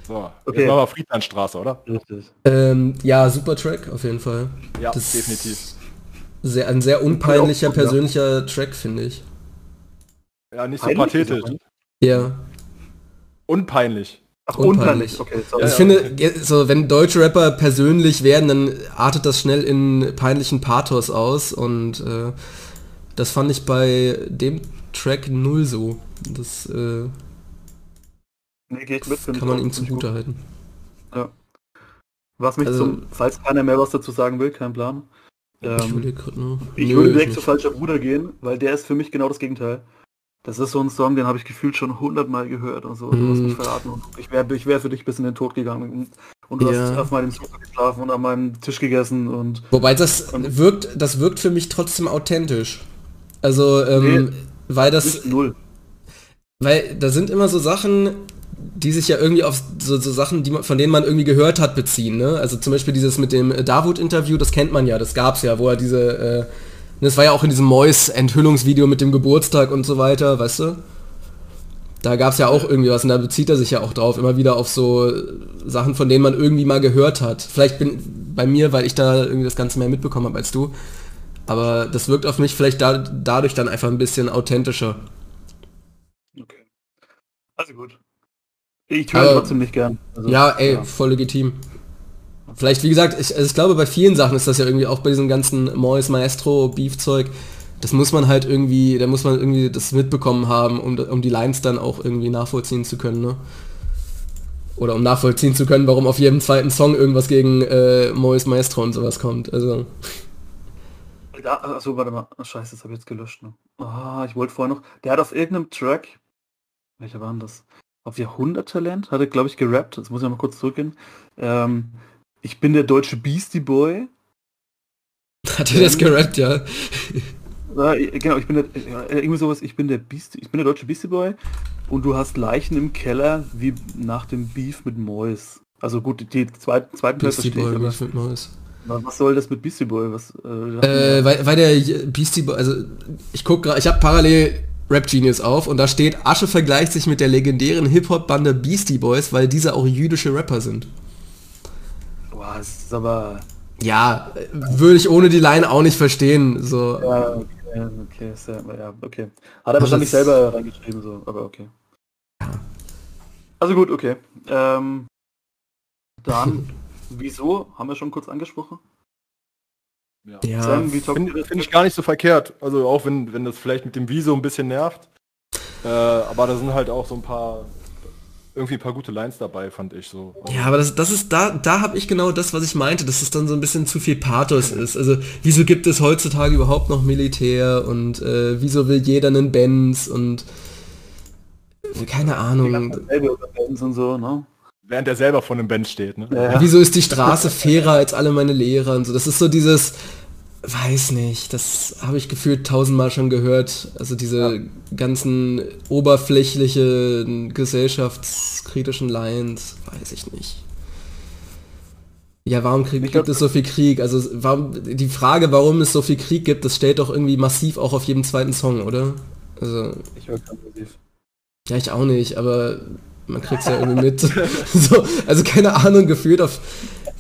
So, okay. jetzt machen wir Friedlandstraße, oder? Richtig. Ähm, ja, super Track auf jeden Fall. Ja, das definitiv. Sehr, ein sehr unpeinlicher, persönlicher ja. Track, finde ich. Ja, nicht so pathetisch. Ja. Unpeinlich. Ach, unpeinlich. Okay, sorry. Also ich finde, so, wenn deutsche Rapper persönlich werden, dann artet das schnell in peinlichen Pathos aus und äh, das fand ich bei dem Track null so. Das äh, nee, geht mit, kann man ihm zugute halten. Ja. Was mich also, zum, falls keiner mehr was dazu sagen will, kein Plan. Ähm, ich, ich würde direkt zu falscher Bruder gehen, weil der ist für mich genau das Gegenteil. Das ist so ein Song, den habe ich gefühlt schon hundertmal gehört und so. Du hast mich hm. verraten und ich wäre ich wär für dich bis in den Tod gegangen. Und du ja. hast auf meinem Sofa geschlafen und an meinem Tisch gegessen und. Wobei das und wirkt, das wirkt für mich trotzdem authentisch. Also, ähm, nee, weil das. Null. Weil da sind immer so Sachen, die sich ja irgendwie auf so, so Sachen, die man, von denen man irgendwie gehört hat, beziehen. Ne? Also zum Beispiel dieses mit dem Davut-Interview, das kennt man ja, das gab's ja, wo er diese äh, das war ja auch in diesem Mois-Enthüllungsvideo mit dem Geburtstag und so weiter, weißt du? Da gab es ja auch irgendwie was und da bezieht er sich ja auch drauf, immer wieder auf so Sachen, von denen man irgendwie mal gehört hat. Vielleicht bin bei mir, weil ich da irgendwie das Ganze mehr mitbekommen habe als du. Aber das wirkt auf mich vielleicht da, dadurch dann einfach ein bisschen authentischer. Okay. Also gut. Ich höre trotzdem nicht gern. Also, ja, ey, ja. voll legitim. Vielleicht, wie gesagt, ich, also ich glaube, bei vielen Sachen ist das ja irgendwie auch bei diesem ganzen Mois Maestro Beef-Zeug, das muss man halt irgendwie, da muss man irgendwie das mitbekommen haben, um, um die Lines dann auch irgendwie nachvollziehen zu können. Ne? Oder um nachvollziehen zu können, warum auf jedem zweiten Song irgendwas gegen äh, Mois Maestro und sowas kommt. Also. Ja, achso, warte mal. Oh, scheiße, das habe ich jetzt gelöscht. Ne? Oh, ich wollte vorher noch. Der hat auf irgendeinem Track. Welcher war denn das? Auf Jahrhunderttalent hat er, glaube ich, gerappt. Jetzt muss ich mal kurz zurückgehen. Ähm, ich bin der deutsche Beastie Boy. Hat er das gerappt, ja? [LAUGHS] Ja, genau, ich bin der, irgendwie sowas, ich bin der Beastie, ich bin der deutsche Beastie Boy und du hast Leichen im Keller wie nach dem Beef mit Mois. Also gut, die zweiten, zweiten verstehe Boy, Beef mit Mois. Was soll das mit Beastie Boy? Was, äh, äh, weil, weil der Beastie Boy, also ich guck gerade, ich habe parallel Rap Genius auf und da steht, Asche vergleicht sich mit der legendären Hip-Hop-Bande Beastie Boys, weil diese auch jüdische Rapper sind. Boah, das ist aber... Ja, würde ich ohne die Line auch nicht verstehen. So. Ja, okay. Okay, sehr, ja, okay. Hat er wahrscheinlich selber reingeschrieben, so, aber okay. Also gut, okay. Ähm, dann, [LAUGHS] wieso? Haben wir schon kurz angesprochen? Ja, ja finde find ich gar nicht so verkehrt. Also auch wenn, wenn das vielleicht mit dem Wieso ein bisschen nervt. Äh, aber da sind halt auch so ein paar irgendwie ein paar gute Lines dabei, fand ich so. Ja, aber das, das ist, da, da habe ich genau das, was ich meinte, dass es dann so ein bisschen zu viel Pathos ist. Also, wieso gibt es heutzutage überhaupt noch Militär und äh, wieso will jeder einen Benz und keine Ahnung. Benz und so, ne? Während er selber von einem Benz steht, ne? Ja. Wieso ist die Straße fairer als alle meine Lehrer und so? Das ist so dieses, Weiß nicht, das habe ich gefühlt tausendmal schon gehört. Also diese ja. ganzen oberflächliche gesellschaftskritischen Lines, weiß ich nicht. Ja, warum krieg, gibt glaub, es so viel Krieg? Also warum, die Frage, warum es so viel Krieg gibt, das stellt doch irgendwie massiv auch auf jedem zweiten Song, oder? Also, ich höre kein massiv. Ja, ich auch nicht, aber man kriegt es ja irgendwie mit. [LAUGHS] so, also keine Ahnung, gefühlt auf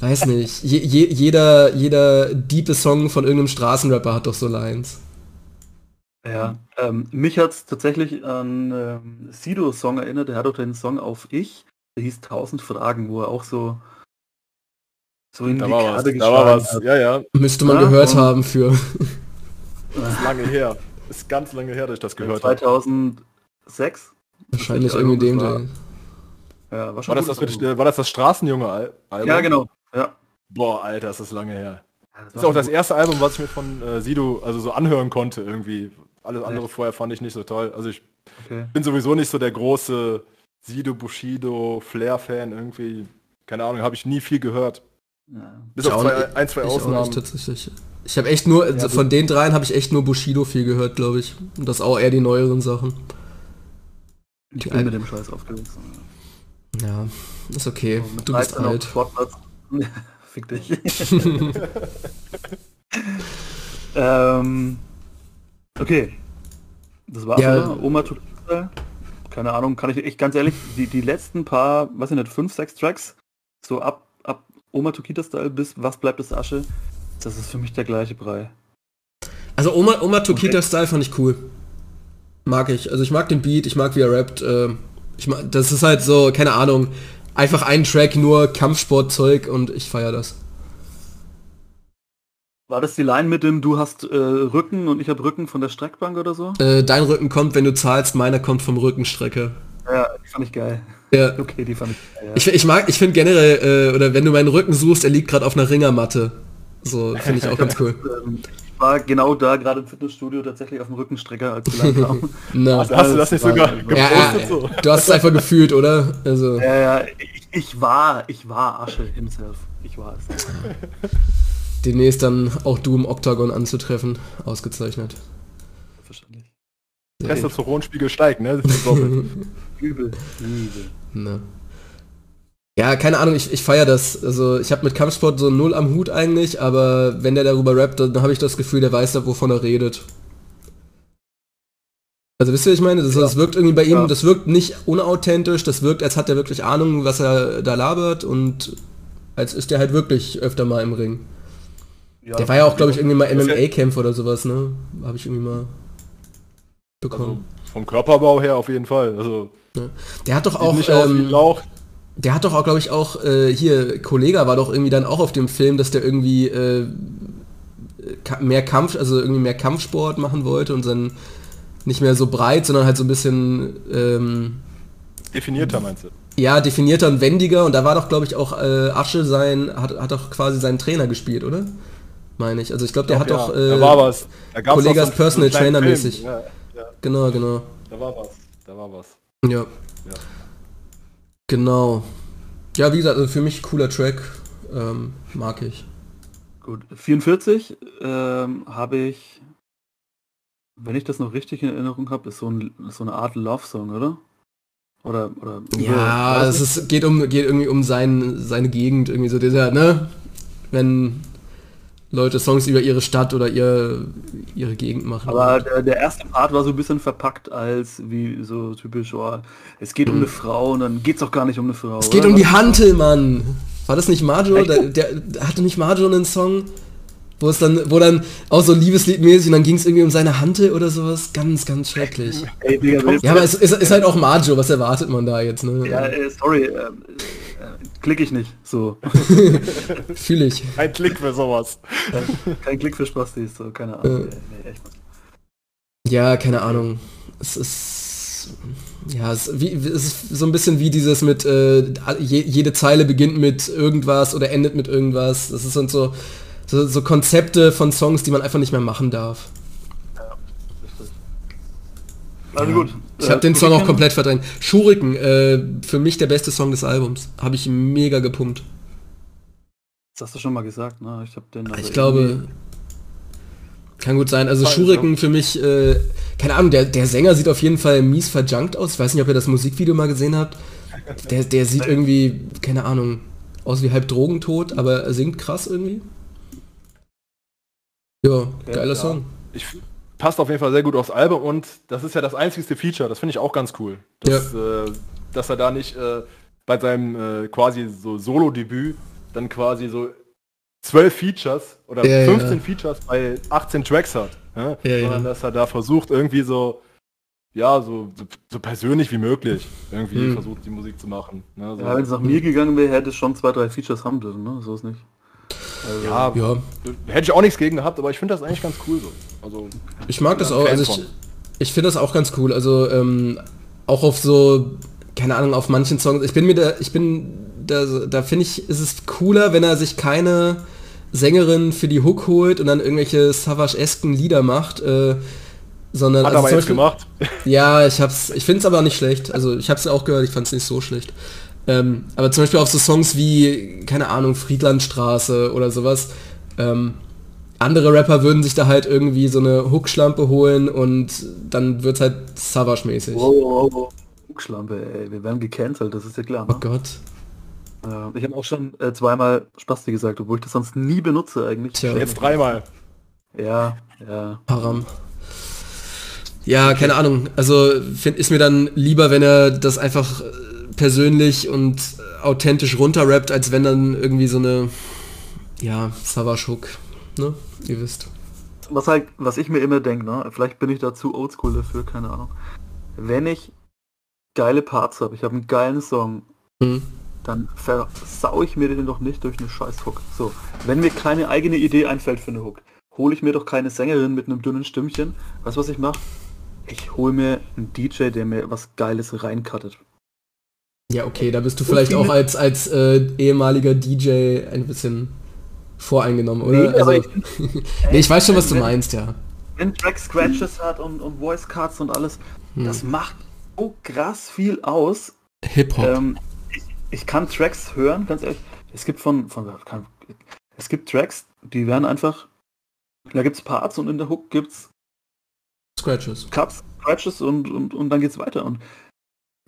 weiß nicht, je, je, jeder, jeder diepe Song von irgendeinem Straßenrapper hat doch so Lines. Ja, ähm, mich hat es tatsächlich an ähm, Sido-Song erinnert, der hat doch den Song auf Ich, der hieß Tausend Fragen, wo er auch so so in da die war Karte was, da war was. Hat. Ja, ja. Müsste man ja, gehört haben für. Das ist lange her. Das ist ganz lange her, dass ich das gehört 2006? habe. 2006? Wahrscheinlich irgendwie dem war. Ja, war, war, das das war das das Straßenjunge Album? Ja, genau. Ja. Boah, Alter, ist das lange her. Ja, das, das ist auch das erste Album, was ich mir von äh, Sido also so anhören konnte irgendwie. Alles andere Echt? vorher fand ich nicht so toll. Also ich okay. bin sowieso nicht so der große Sido, Bushido, Flair-Fan irgendwie. Keine Ahnung, habe ich nie viel gehört. Ja. Bis auf zwei, ein, zwei Ausnahmen. tatsächlich. Ich habe echt nur, ja, von den dreien habe ich echt nur Bushido viel gehört, glaube ich. Und das auch eher die neueren Sachen. Ich bin mit dem Scheiß aufgewachsen. Ja, ist okay. Du bist alt. [LAUGHS] Fick dich. [LAUGHS] ähm, okay. Das war's, ja. oder? Oma Tukita. Keine Ahnung, kann ich echt ganz ehrlich, die, die letzten paar, was sind das, fünf, sechs Tracks, so ab, ab Oma Tukita-Style bis Was bleibt das Asche, das ist für mich der gleiche Brei. Also Oma, Oma Tokita-Style fand ich cool. Mag ich. Also ich mag den Beat, ich mag wie er rappt. Äh, ich mag, das ist halt so, keine Ahnung, einfach ein Track nur Kampfsportzeug und ich feiere das. War das die Line mit dem du hast äh, Rücken und ich habe Rücken von der Streckbank oder so? Äh, dein Rücken kommt, wenn du zahlst, meiner kommt vom Rückenstrecke. Ja, die fand ich geil. Ja. [LAUGHS] Okay, die fand ich geil. Ja. Ich, ich mag, ich finde generell, äh, oder wenn du meinen Rücken suchst, er liegt gerade auf einer Ringermatte. So, finde ich auch [LAUGHS] ganz cool. War genau da gerade im Fitnessstudio tatsächlich auf dem Rückenstrecker, als wir lang kamen. [LAUGHS] no. hast, du das nicht sogar gepostet? Ja, ja, so? Du hast es einfach gefühlt, oder? Also. Ja, ja, ich, ich, war, ich war Asche himself. Ich war es. Demnächst dann auch du im Oktagon anzutreffen. Ausgezeichnet. Verständlich. Testosteronspiegel steigt, ne? [LAUGHS] Übel. Übel. Ne. Ja, keine Ahnung, ich, ich feiere das. Also ich habe mit Kampfsport so null am Hut eigentlich, aber wenn der darüber rappt, dann habe ich das Gefühl, der weiß da, wovon er redet. Also wisst ihr, ich meine, das, ja. das wirkt irgendwie bei ihm, ja. das wirkt nicht unauthentisch, das wirkt, als hat er wirklich Ahnung, was er da labert und als ist er halt wirklich öfter mal im Ring. Ja, der war ja auch, glaube ich, irgendwie mal MMA-Kämpfer oder sowas, ne? Habe ich irgendwie mal bekommen. Also vom Körperbau her auf jeden Fall. Also der hat doch auch ähm, der hat doch auch, glaube ich, auch äh, hier, Kollega war doch irgendwie dann auch auf dem Film, dass der irgendwie äh, mehr Kampf, also irgendwie mehr Kampfsport machen wollte und dann nicht mehr so breit, sondern halt so ein bisschen ähm, definierter meinst du? ja, definierter und wendiger und da war doch, glaube ich, auch äh, Asche sein, hat, hat doch quasi seinen Trainer gespielt, oder? Meine ich. Also ich glaube, der hat ja, doch äh, da war was. Da Kollegas so Personal so Trainer mäßig. Ja, ja. Genau, genau. Da war was. Da war was. Ja. ja. Genau. Ja, wie gesagt, also für mich cooler Track. Ähm, mag ich. Gut. 44 ähm, habe ich, wenn ich das noch richtig in Erinnerung habe, ist so, ein, so eine Art Love-Song, oder? Oder, oder ja, es ist, geht um geht irgendwie um sein, seine Gegend, irgendwie so dieser, ne? Wenn Leute Songs über ihre Stadt oder ihr, ihre Gegend machen. Aber der, der, erste Part war so ein bisschen verpackt als wie so typisch, oh, es geht mhm. um eine Frau und dann geht es auch gar nicht um eine Frau. Es geht oder? um die Hantel, Mann. War das nicht Majo? Der, der, der, hatte nicht Majo einen Song? Wo es dann, wo dann auch so Liebesliedmäßig und dann ging es irgendwie um seine Hantel oder sowas. Ganz, ganz schrecklich. Ey, Digga, ja, aber es ist, ist, halt auch Majo, was erwartet man da jetzt, ne? Ja, äh, sorry, äh, äh, klick ich nicht, so. [LAUGHS] Fühle ich. Kein Klick für sowas. Kein, kein Klick für Spastis, so, keine Ahnung. Äh, nee, ja, keine Ahnung. Es ist ja, es, wie, es, ist so ein bisschen wie dieses mit, äh, je, jede Zeile beginnt mit irgendwas oder endet mit irgendwas. Das sind so, so, so Konzepte von Songs, die man einfach nicht mehr machen darf. Ja, Also gut. Ich habe äh, den Song auch komplett verdrängt. Schuriken, äh, für mich der beste Song des Albums. Habe ich mega gepumpt. Das hast du schon mal gesagt, ne? Ich habe den. Also ich glaube, kann gut sein. Also Schuriken für mich, äh, keine Ahnung, der, der Sänger sieht auf jeden Fall mies verjunkt aus. Ich weiß nicht, ob ihr das Musikvideo mal gesehen habt. Der, der sieht irgendwie, keine Ahnung, aus wie halb drogentot, aber er singt krass irgendwie. Ja, geiler ja, Song. Ich, passt auf jeden Fall sehr gut aufs Album und das ist ja das einzigste Feature, das finde ich auch ganz cool. Dass, ja. äh, dass er da nicht äh, bei seinem äh, quasi so Solo-Debüt dann quasi so zwölf Features oder ja, 15 ja. Features bei 18 Tracks hat. Ja? Sondern dass er da versucht, irgendwie so, ja, so, so, so persönlich wie möglich irgendwie hm. versucht, die Musik zu machen. Ne? So. Ja, wenn es nach mir gegangen wäre, hätte es schon zwei, drei Features haben dürfen, ne? So ist nicht. Also, ja, ja, hätte ich auch nichts gegen gehabt, aber ich finde das eigentlich ganz cool so. Also, ich mag das auch, also ich, ich finde das auch ganz cool. Also ähm, auch auf so, keine Ahnung, auf manchen Songs. Ich bin mir da, ich bin da, da finde ich, ist es cooler, wenn er sich keine Sängerin für die Hook holt und dann irgendwelche Savage-esken Lieder macht, äh, sondern... Hat also aber jetzt gemacht. Ja, ich hab's, ich finde es aber nicht schlecht. Also ich habe es auch gehört, ich fand es nicht so schlecht. Ähm, aber zum Beispiel auf so Songs wie, keine Ahnung, Friedlandstraße oder sowas, ähm, andere Rapper würden sich da halt irgendwie so eine Hookschlampe holen und dann wird halt Savage-mäßig. Oh, oh, oh. Hookschlampe, ey, wir werden gecancelt, das ist ja klar. Ne? Oh Gott. Äh, ich habe auch schon äh, zweimal Spasti gesagt, obwohl ich das sonst nie benutze eigentlich. Tja. Jetzt dreimal. Ja, ja. Param. Ja, keine Ahnung. Also find, ist mir dann lieber, wenn er das einfach persönlich und authentisch runterrappt, als wenn dann irgendwie so eine, ja, Savage Hook, ne? Ihr wisst. Was halt, was ich mir immer denke, ne? Vielleicht bin ich da zu oldschool dafür, keine Ahnung. Wenn ich geile Parts habe, ich habe einen geilen Song, hm dann versau ich mir den doch nicht durch eine scheiß Hook. So, wenn mir keine eigene Idee einfällt für eine Hook, hole ich mir doch keine Sängerin mit einem dünnen Stimmchen. Weißt du, was ich mache? Ich hole mir einen DJ, der mir was Geiles reinkattet. Ja, okay, da bist du vielleicht auch als, als äh, ehemaliger DJ ein bisschen voreingenommen, oder? Nee, also, ich, [LAUGHS] nee, ich weiß schon, was du meinst, ja. Wenn Track Scratches hat und, und Voice Cards und alles, hm. das macht so krass viel aus. Hip-Hop. Ähm, ich kann Tracks hören, ganz ehrlich. Es gibt von, von kann, es gibt Tracks, die werden einfach, da gibt es Parts und in der Hook gibt es Scratches. Cuts, Scratches und, und, und dann es weiter. Und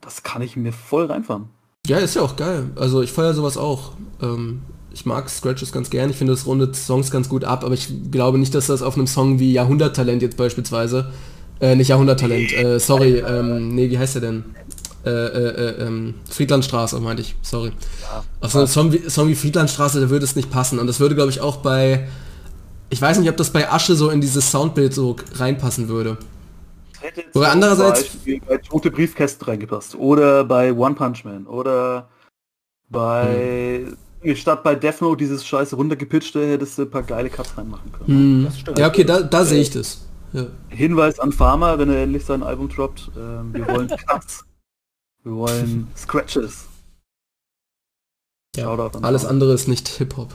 das kann ich mir voll reinfahren. Ja, ist ja auch geil. Also ich feiere sowas auch. Ähm, ich mag Scratches ganz gern. Ich finde, das rundet Songs ganz gut ab, aber ich glaube nicht, dass das auf einem Song wie Jahrhunderttalent jetzt beispielsweise, äh, nicht Jahrhunderttalent, äh, sorry, ähm, nee, wie heißt der denn? Äh, äh, äh, ähm, Friedlandstraße, meinte ich, sorry. Ja, Auf so einen Song wie, Song wie Friedlandstraße, da würde es nicht passen. Und das würde, glaube ich, auch bei, ich weiß nicht, ob das bei Asche so in dieses Soundbild so reinpassen würde. Oder andererseits... bei Tote Briefkästen reingepasst. Oder bei One Punch Man. Oder bei... Hm. Statt bei Death Note dieses scheiße runtergepitchte hättest du ein paar geile Cuts reinmachen können. Hm. Ja, okay, da, da sehe ich das. Ja. Hinweis an Pharma, wenn er endlich sein Album droppt. Ähm, wir [LAUGHS] wollen Cuts. Wir wollen Scratches. Ja, alles andere ist nicht Hip-Hop.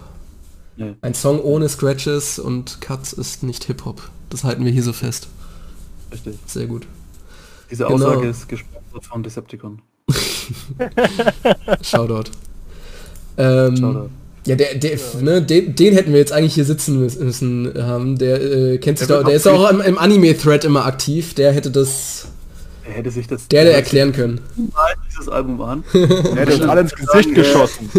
Nee. Ein Song ohne Scratches und Cuts ist nicht Hip-Hop. Das halten wir hier so fest. Richtig. Sehr gut. Diese genau. Aussage ist gesponsert von Decepticon. [LAUGHS] Shoutout. Ähm, Shoutout. Ja, der, der, ne, den, den, hätten wir jetzt eigentlich hier sitzen müssen haben. Der äh, kennt sich der, da, der ist auch im, im Anime-Thread immer aktiv. Der hätte das. Er hätte sich das. Der, der erklären können. Dieses Album an. [LAUGHS] er hätte uns alle ins Gesicht sagen, geschossen.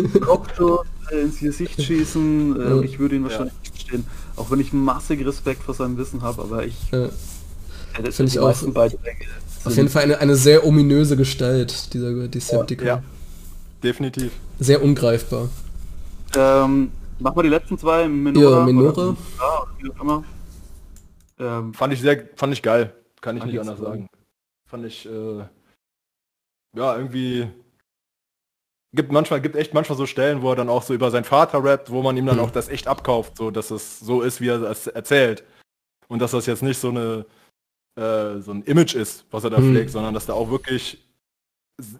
Äh, ins Gesicht schießen. Äh, ja. Ich würde ihn wahrscheinlich ja. verstehen. Auch wenn ich massig Respekt vor seinem Wissen habe, aber ich. Ja. Finde ich auch. Auf jeden Fall eine, eine sehr ominöse Gestalt, dieser Decepticon. Ja, definitiv. Sehr ungreifbar. Ähm, machen wir die letzten zwei. Minora. Ja, Minora. Ja, ähm, fand ich sehr, fand ich geil. Kann ich nicht anders sagen. Fand ich, äh, ja, irgendwie gibt manchmal, gibt echt manchmal so Stellen, wo er dann auch so über seinen Vater rappt, wo man ihm dann mhm. auch das echt abkauft, so dass es so ist, wie er es erzählt. Und dass das jetzt nicht so eine äh, so ein Image ist, was er da mhm. pflegt, sondern dass da auch wirklich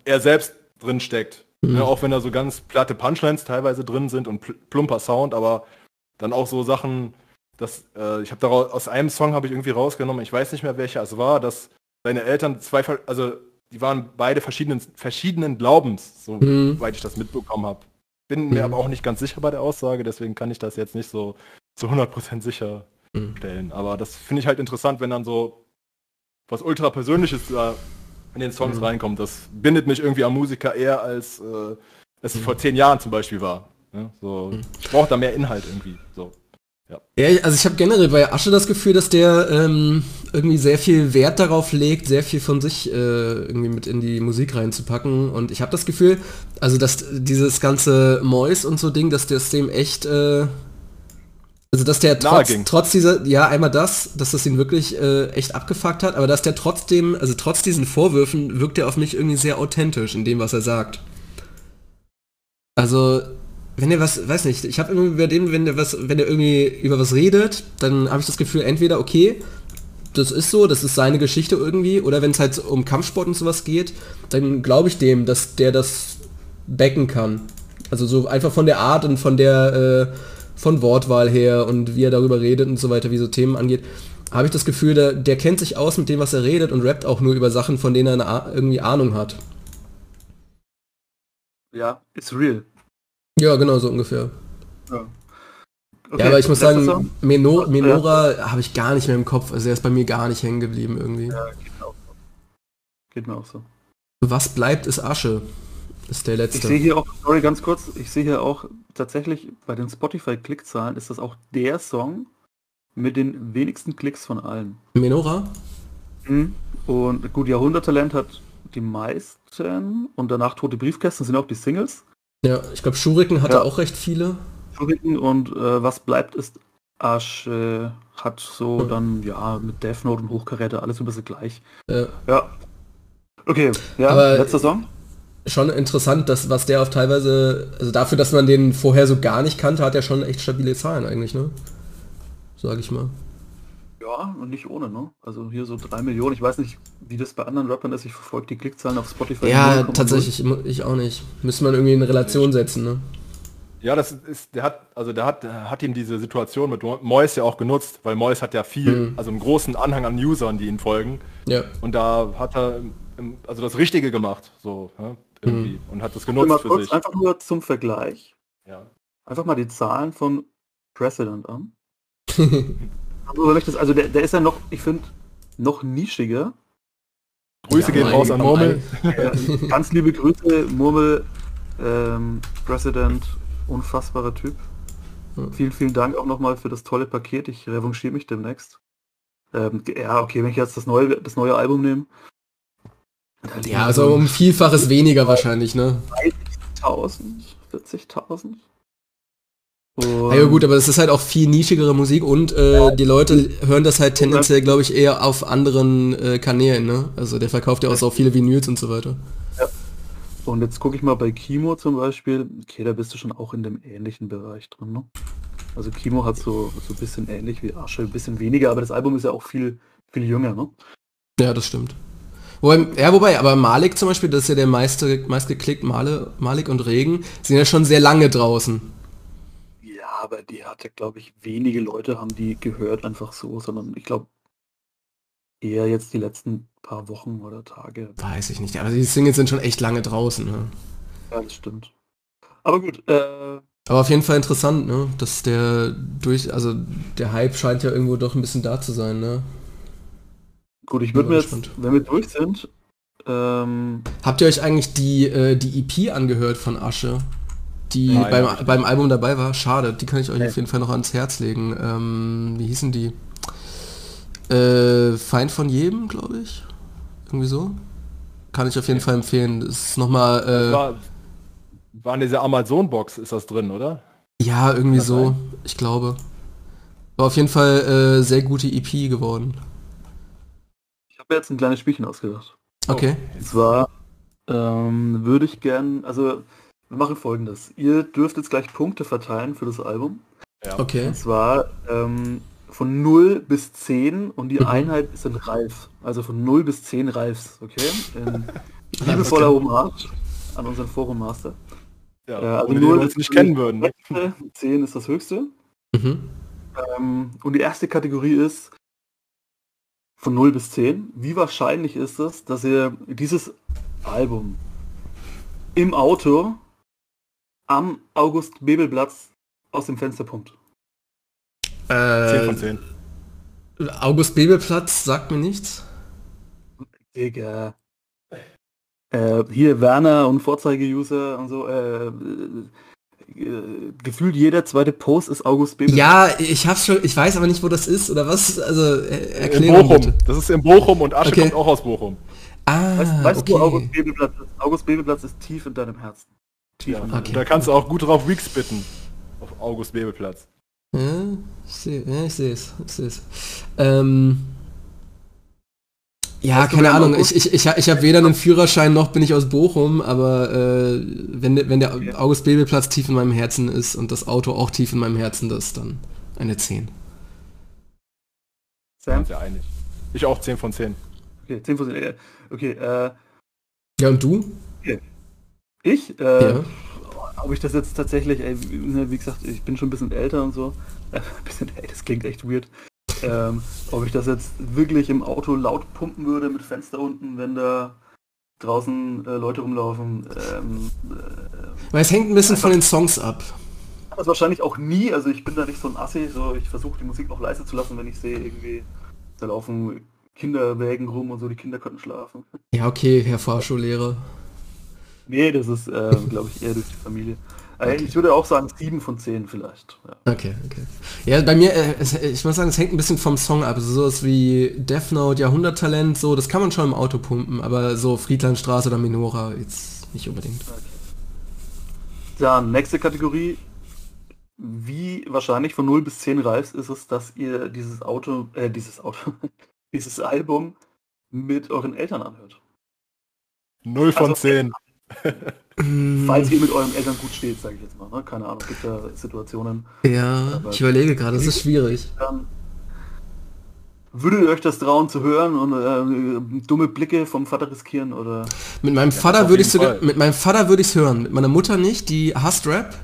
er selbst drin steckt. Mhm. Ja, auch wenn da so ganz platte Punchlines teilweise drin sind und pl plumper Sound, aber dann auch so Sachen, dass äh, ich habe daraus aus einem Song habe ich irgendwie rausgenommen, ich weiß nicht mehr welcher es war, dass seine Eltern zwei, also die waren beide verschiedenen verschiedenen Glaubens, so mhm. weit ich das mitbekommen habe. Bin mir mhm. aber auch nicht ganz sicher bei der Aussage, deswegen kann ich das jetzt nicht so zu 100% sicher mhm. stellen. Aber das finde ich halt interessant, wenn dann so was ultra persönliches da in den Songs mhm. reinkommt. Das bindet mich irgendwie am Musiker eher als äh, es mhm. vor zehn Jahren zum Beispiel war. Ja, so, mhm. Ich brauche da mehr Inhalt irgendwie. So. Ja. ja also ich habe generell bei Asche das Gefühl, dass der ähm, irgendwie sehr viel Wert darauf legt, sehr viel von sich äh, irgendwie mit in die Musik reinzupacken. Und ich habe das Gefühl, also dass dieses ganze Mois und so Ding, dass das dem echt äh, also dass der trotz, trotz dieser, ja einmal das, dass das ihn wirklich äh, echt abgefuckt hat, aber dass der trotzdem, also trotz diesen Vorwürfen wirkt er auf mich irgendwie sehr authentisch in dem, was er sagt. Also wenn er was, weiß nicht, ich habe irgendwie bei dem, wenn der was, wenn er irgendwie über was redet, dann habe ich das Gefühl, entweder okay, das ist so, das ist seine Geschichte irgendwie, oder wenn es halt um Kampfsport und sowas geht, dann glaube ich dem, dass der das backen kann. Also so einfach von der Art und von der äh, von Wortwahl her und wie er darüber redet und so weiter, wie so Themen angeht, habe ich das Gefühl, der, der kennt sich aus mit dem, was er redet und rappt auch nur über Sachen, von denen er eine, irgendwie Ahnung hat. Ja, it's real. Ja, genau, so ungefähr. Ja. Okay, ja, aber ich muss sagen, Menor Menora ja. habe ich gar nicht mehr im Kopf. Also er ist bei mir gar nicht hängen geblieben irgendwie. Ja, geht mir auch so. Geht mir auch so. Was bleibt, ist Asche. Ist der letzte. Ich sehe hier auch, sorry, ganz kurz, ich sehe hier auch tatsächlich bei den Spotify-Klickzahlen ist das auch der Song mit den wenigsten Klicks von allen. Menora? Mhm. Und gut, Jahrhunderttalent hat die meisten und danach Tote Briefkästen sind auch die Singles. Ja, ich glaube Schuriken hatte ja. auch recht viele. Schuriken und äh, was bleibt ist Asch äh, hat so mhm. dann ja mit Death Note und Hochkaräter alles ein bisschen gleich. Ja. ja. Okay, ja, Aber letzter Song schon interessant, dass was der auf teilweise, also dafür, dass man den vorher so gar nicht kannte, hat er schon echt stabile Zahlen eigentlich, ne? Sag ich mal. Ja, und nicht ohne, ne? Also hier so drei Millionen. Ich weiß nicht, wie das bei anderen Rappern ist. Ich verfolge die Klickzahlen auf Spotify. Ja, tatsächlich, ich auch nicht. Müsste man irgendwie in Relation setzen, ne? Ja, das ist, der hat, also der hat, hat ihm diese Situation mit Mois ja auch genutzt, weil Mois hat ja viel, mhm. also einen großen Anhang an Usern, die ihn folgen. Ja. Und da hat er also das Richtige gemacht, so ja, irgendwie mhm. und hat das genutzt mal für kurz, sich. Einfach nur zum Vergleich. Ja. Einfach mal die Zahlen von President an. [LAUGHS] also, also der, der ist ja noch, ich finde, noch nischiger. Grüße ja, gehen raus an Murmel. Äh, ganz liebe Grüße, Murmel, ähm, President, unfassbarer Typ. Hm. Vielen, vielen Dank auch nochmal für das tolle Paket. Ich revanchiere mich demnächst. Ähm, ja, okay, wenn ich jetzt das neue, das neue Album nehme, ja, also um Vielfaches [LAUGHS] weniger wahrscheinlich, ne? 30.000, 40.000. Ja, ja gut, aber es ist halt auch viel nischigere Musik und äh, die Leute hören das halt tendenziell, glaube ich, eher auf anderen äh, Kanälen, ne? Also der verkauft ja auch so viele Vinyls und so weiter. Ja. Und jetzt gucke ich mal bei Kimo zum Beispiel. Okay, da bist du schon auch in dem ähnlichen Bereich drin, ne? Also Kimo hat so, so ein bisschen ähnlich wie Asche, ein bisschen weniger, aber das Album ist ja auch viel, viel jünger, ne? Ja, das stimmt. Wobei, ja, wobei, aber Malik zum Beispiel, das ist ja der meiste, meistgeklickt, Male, Malik und Regen, sind ja schon sehr lange draußen. Ja, aber die hatte, glaube ich, wenige Leute haben die gehört einfach so, sondern ich glaube eher jetzt die letzten paar Wochen oder Tage. Weiß ich nicht, aber die Singles sind schon echt lange draußen. Ne? Ja, das stimmt. Aber gut, äh, aber auf jeden Fall interessant, ne? Dass der durch, also der Hype scheint ja irgendwo doch ein bisschen da zu sein, ne? Gut, ich würde mir jetzt, wenn wir durch sind, ähm Habt ihr euch eigentlich die, äh, die EP angehört von Asche? Die Nein, beim, beim Album dabei war? Schade, die kann ich euch okay. auf jeden Fall noch ans Herz legen. Ähm, wie hießen die? Äh, Feind von jedem, glaube ich. Irgendwie so. Kann ich auf jeden Fall empfehlen. Das ist nochmal... Äh, war, war in dieser Amazon-Box, ist das drin, oder? Ja, irgendwie so. Sein? Ich glaube. War auf jeden Fall äh, sehr gute EP geworden. Ich habe jetzt ein kleines Spielchen ausgedacht. Okay. Und zwar ähm, würde ich gern, also wir machen folgendes. Ihr dürft jetzt gleich Punkte verteilen für das Album. Ja. Okay. Und zwar ähm, von 0 bis 10 und die mhm. Einheit ist in Reif. Also von 0 bis 10 Reifs, okay? In [LAUGHS] liebevoller. Hommage an unseren Forum Master. Ja, äh, also 0 ist nicht kennen würden. Ne? 10 ist das höchste. Mhm. Ähm, und die erste Kategorie ist von 0 bis 10. Wie wahrscheinlich ist es, dass ihr dieses Album im Auto am August-Bebelplatz aus dem Fenster pumpt? Äh, 10 von 10. August-Bebelplatz sagt mir nichts. Digga. Äh, hier Werner und Vorzeige-User und so. Äh, äh, gefühlt jeder zweite Post ist August Bebel. Ja, ich hab's schon, ich weiß aber nicht, wo das ist oder was. Also äh, erklären. Bochum. Bitte. Das ist in Bochum und Asche okay. kommt auch aus Bochum. Ah, weißt, weißt okay. du, August Bebelplatz ist? August Bebelplatz ist tief in deinem Herzen. Tief ja. in okay. Da kannst du auch gut drauf Weeks bitten. Auf August Bebelplatz. Ja, ich sehe ja, ich es. Ich sehe es. Ähm, ja, keine Ahnung. Ich, ich, ich, ich habe weder einen Führerschein noch bin ich aus Bochum, aber äh, wenn, wenn der okay. August Bebel-Platz tief in meinem Herzen ist und das Auto auch tief in meinem Herzen, das ist dann eine 10. Sam? Ja einig. Ich auch 10 von 10. Okay, 10 von 10. Okay, äh... Ja, und du? Okay. Ich? Äh, ja. Ob ich das jetzt tatsächlich, ey, wie gesagt, ich bin schon ein bisschen älter und so. Äh, [LAUGHS] ein bisschen, ey, das klingt echt weird. Ähm, ob ich das jetzt wirklich im Auto laut pumpen würde mit Fenster unten, wenn da draußen äh, Leute rumlaufen. Ähm, äh, Weil es hängt ein bisschen von den Songs ab. Das wahrscheinlich auch nie, also ich bin da nicht so ein Assi, so ich versuche die Musik auch leise zu lassen, wenn ich sehe, irgendwie, da laufen Kinderwägen rum und so, die Kinder könnten schlafen. Ja, okay, Herr Fahrschullehrer. Nee, das ist, äh, glaube ich, eher durch die Familie. Okay. Ich würde auch sagen 7 von 10 vielleicht. Ja. Okay, okay. Ja, bei mir, äh, es, ich muss sagen, es hängt ein bisschen vom Song ab. Also sowas wie Death Note, Jahrhunderttalent, so, das kann man schon im Auto pumpen, aber so Friedlandstraße oder Minora jetzt nicht unbedingt. Okay. Dann, nächste Kategorie. Wie wahrscheinlich von 0 bis 10 reifst ist es, dass ihr dieses Auto, äh, dieses Auto, [LAUGHS] dieses Album mit euren Eltern anhört? 0 von also, 10. Falls ihr mit euren Eltern gut steht, sage ich jetzt mal. Ne? Keine Ahnung, gibt ja Situationen. Ja, ich überlege gerade, das ist schwierig. Dann würdet ihr euch das trauen zu hören und äh, dumme Blicke vom Vater riskieren oder? Mit meinem ja, Vater würde ich sogar, mit meinem Vater würde ich es hören, mit meiner Mutter nicht, die hasst Rap.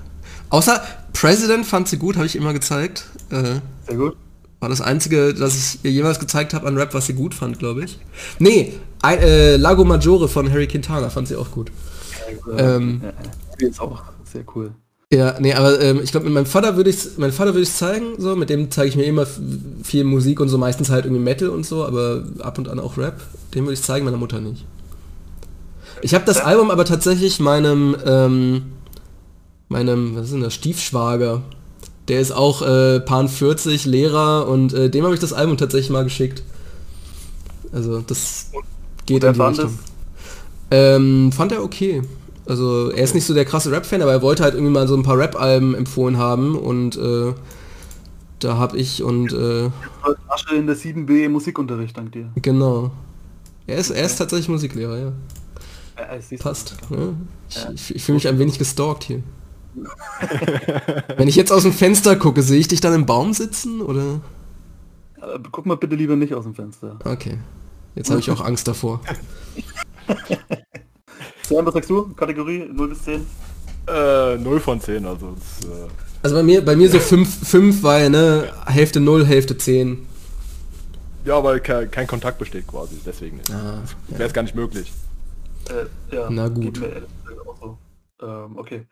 Außer President fand sie gut, habe ich immer gezeigt. Äh, Sehr gut. War das einzige, das ich ihr jemals gezeigt habe an Rap, was sie gut fand, glaube ich. Nee, ein, äh, Lago Maggiore von Harry Quintana fand sie auch gut. Ja, ähm, ja, ist auch sehr cool. Ja, nee, aber ähm, ich glaube, mit meinem Vater würde ich mein Vater würde ich zeigen, so, mit dem zeige ich mir immer viel Musik und so, meistens halt irgendwie Metal und so, aber ab und an auch Rap. Dem würde ich zeigen, meiner Mutter nicht. Ich habe das Album aber tatsächlich meinem, ähm, meinem, was ist denn das, Stiefschwager der ist auch äh, Pan 40, Lehrer und äh, dem habe ich das Album tatsächlich mal geschickt. Also das geht in die Richtung. Ähm, fand er okay. Also er ist nicht so der krasse Rap-Fan, aber er wollte halt irgendwie mal so ein paar Rap-Alben empfohlen haben und äh, da habe ich und äh, Asche in der 7b Musikunterricht, dank dir. Genau. Er ist, er ist tatsächlich Musiklehrer, ja. Passt. Ja. Ich, ich, ich fühle mich ein wenig gestalkt hier. [LAUGHS] Wenn ich jetzt aus dem Fenster gucke, sehe ich dich dann im Baum sitzen oder? Guck mal bitte lieber nicht aus dem Fenster. Okay. Jetzt habe ich auch Angst davor. [LAUGHS] Sam, was sagst du? Kategorie 0 bis 10? Äh, 0 von 10, also das, äh Also bei mir, bei mir so 5, 5 weil, ne, Hälfte 0, Hälfte 10. Ja, weil kein, kein Kontakt besteht quasi, deswegen Ah, wäre es gar nicht möglich. Äh, ja, Na gut. geht mir so. Ähm, okay.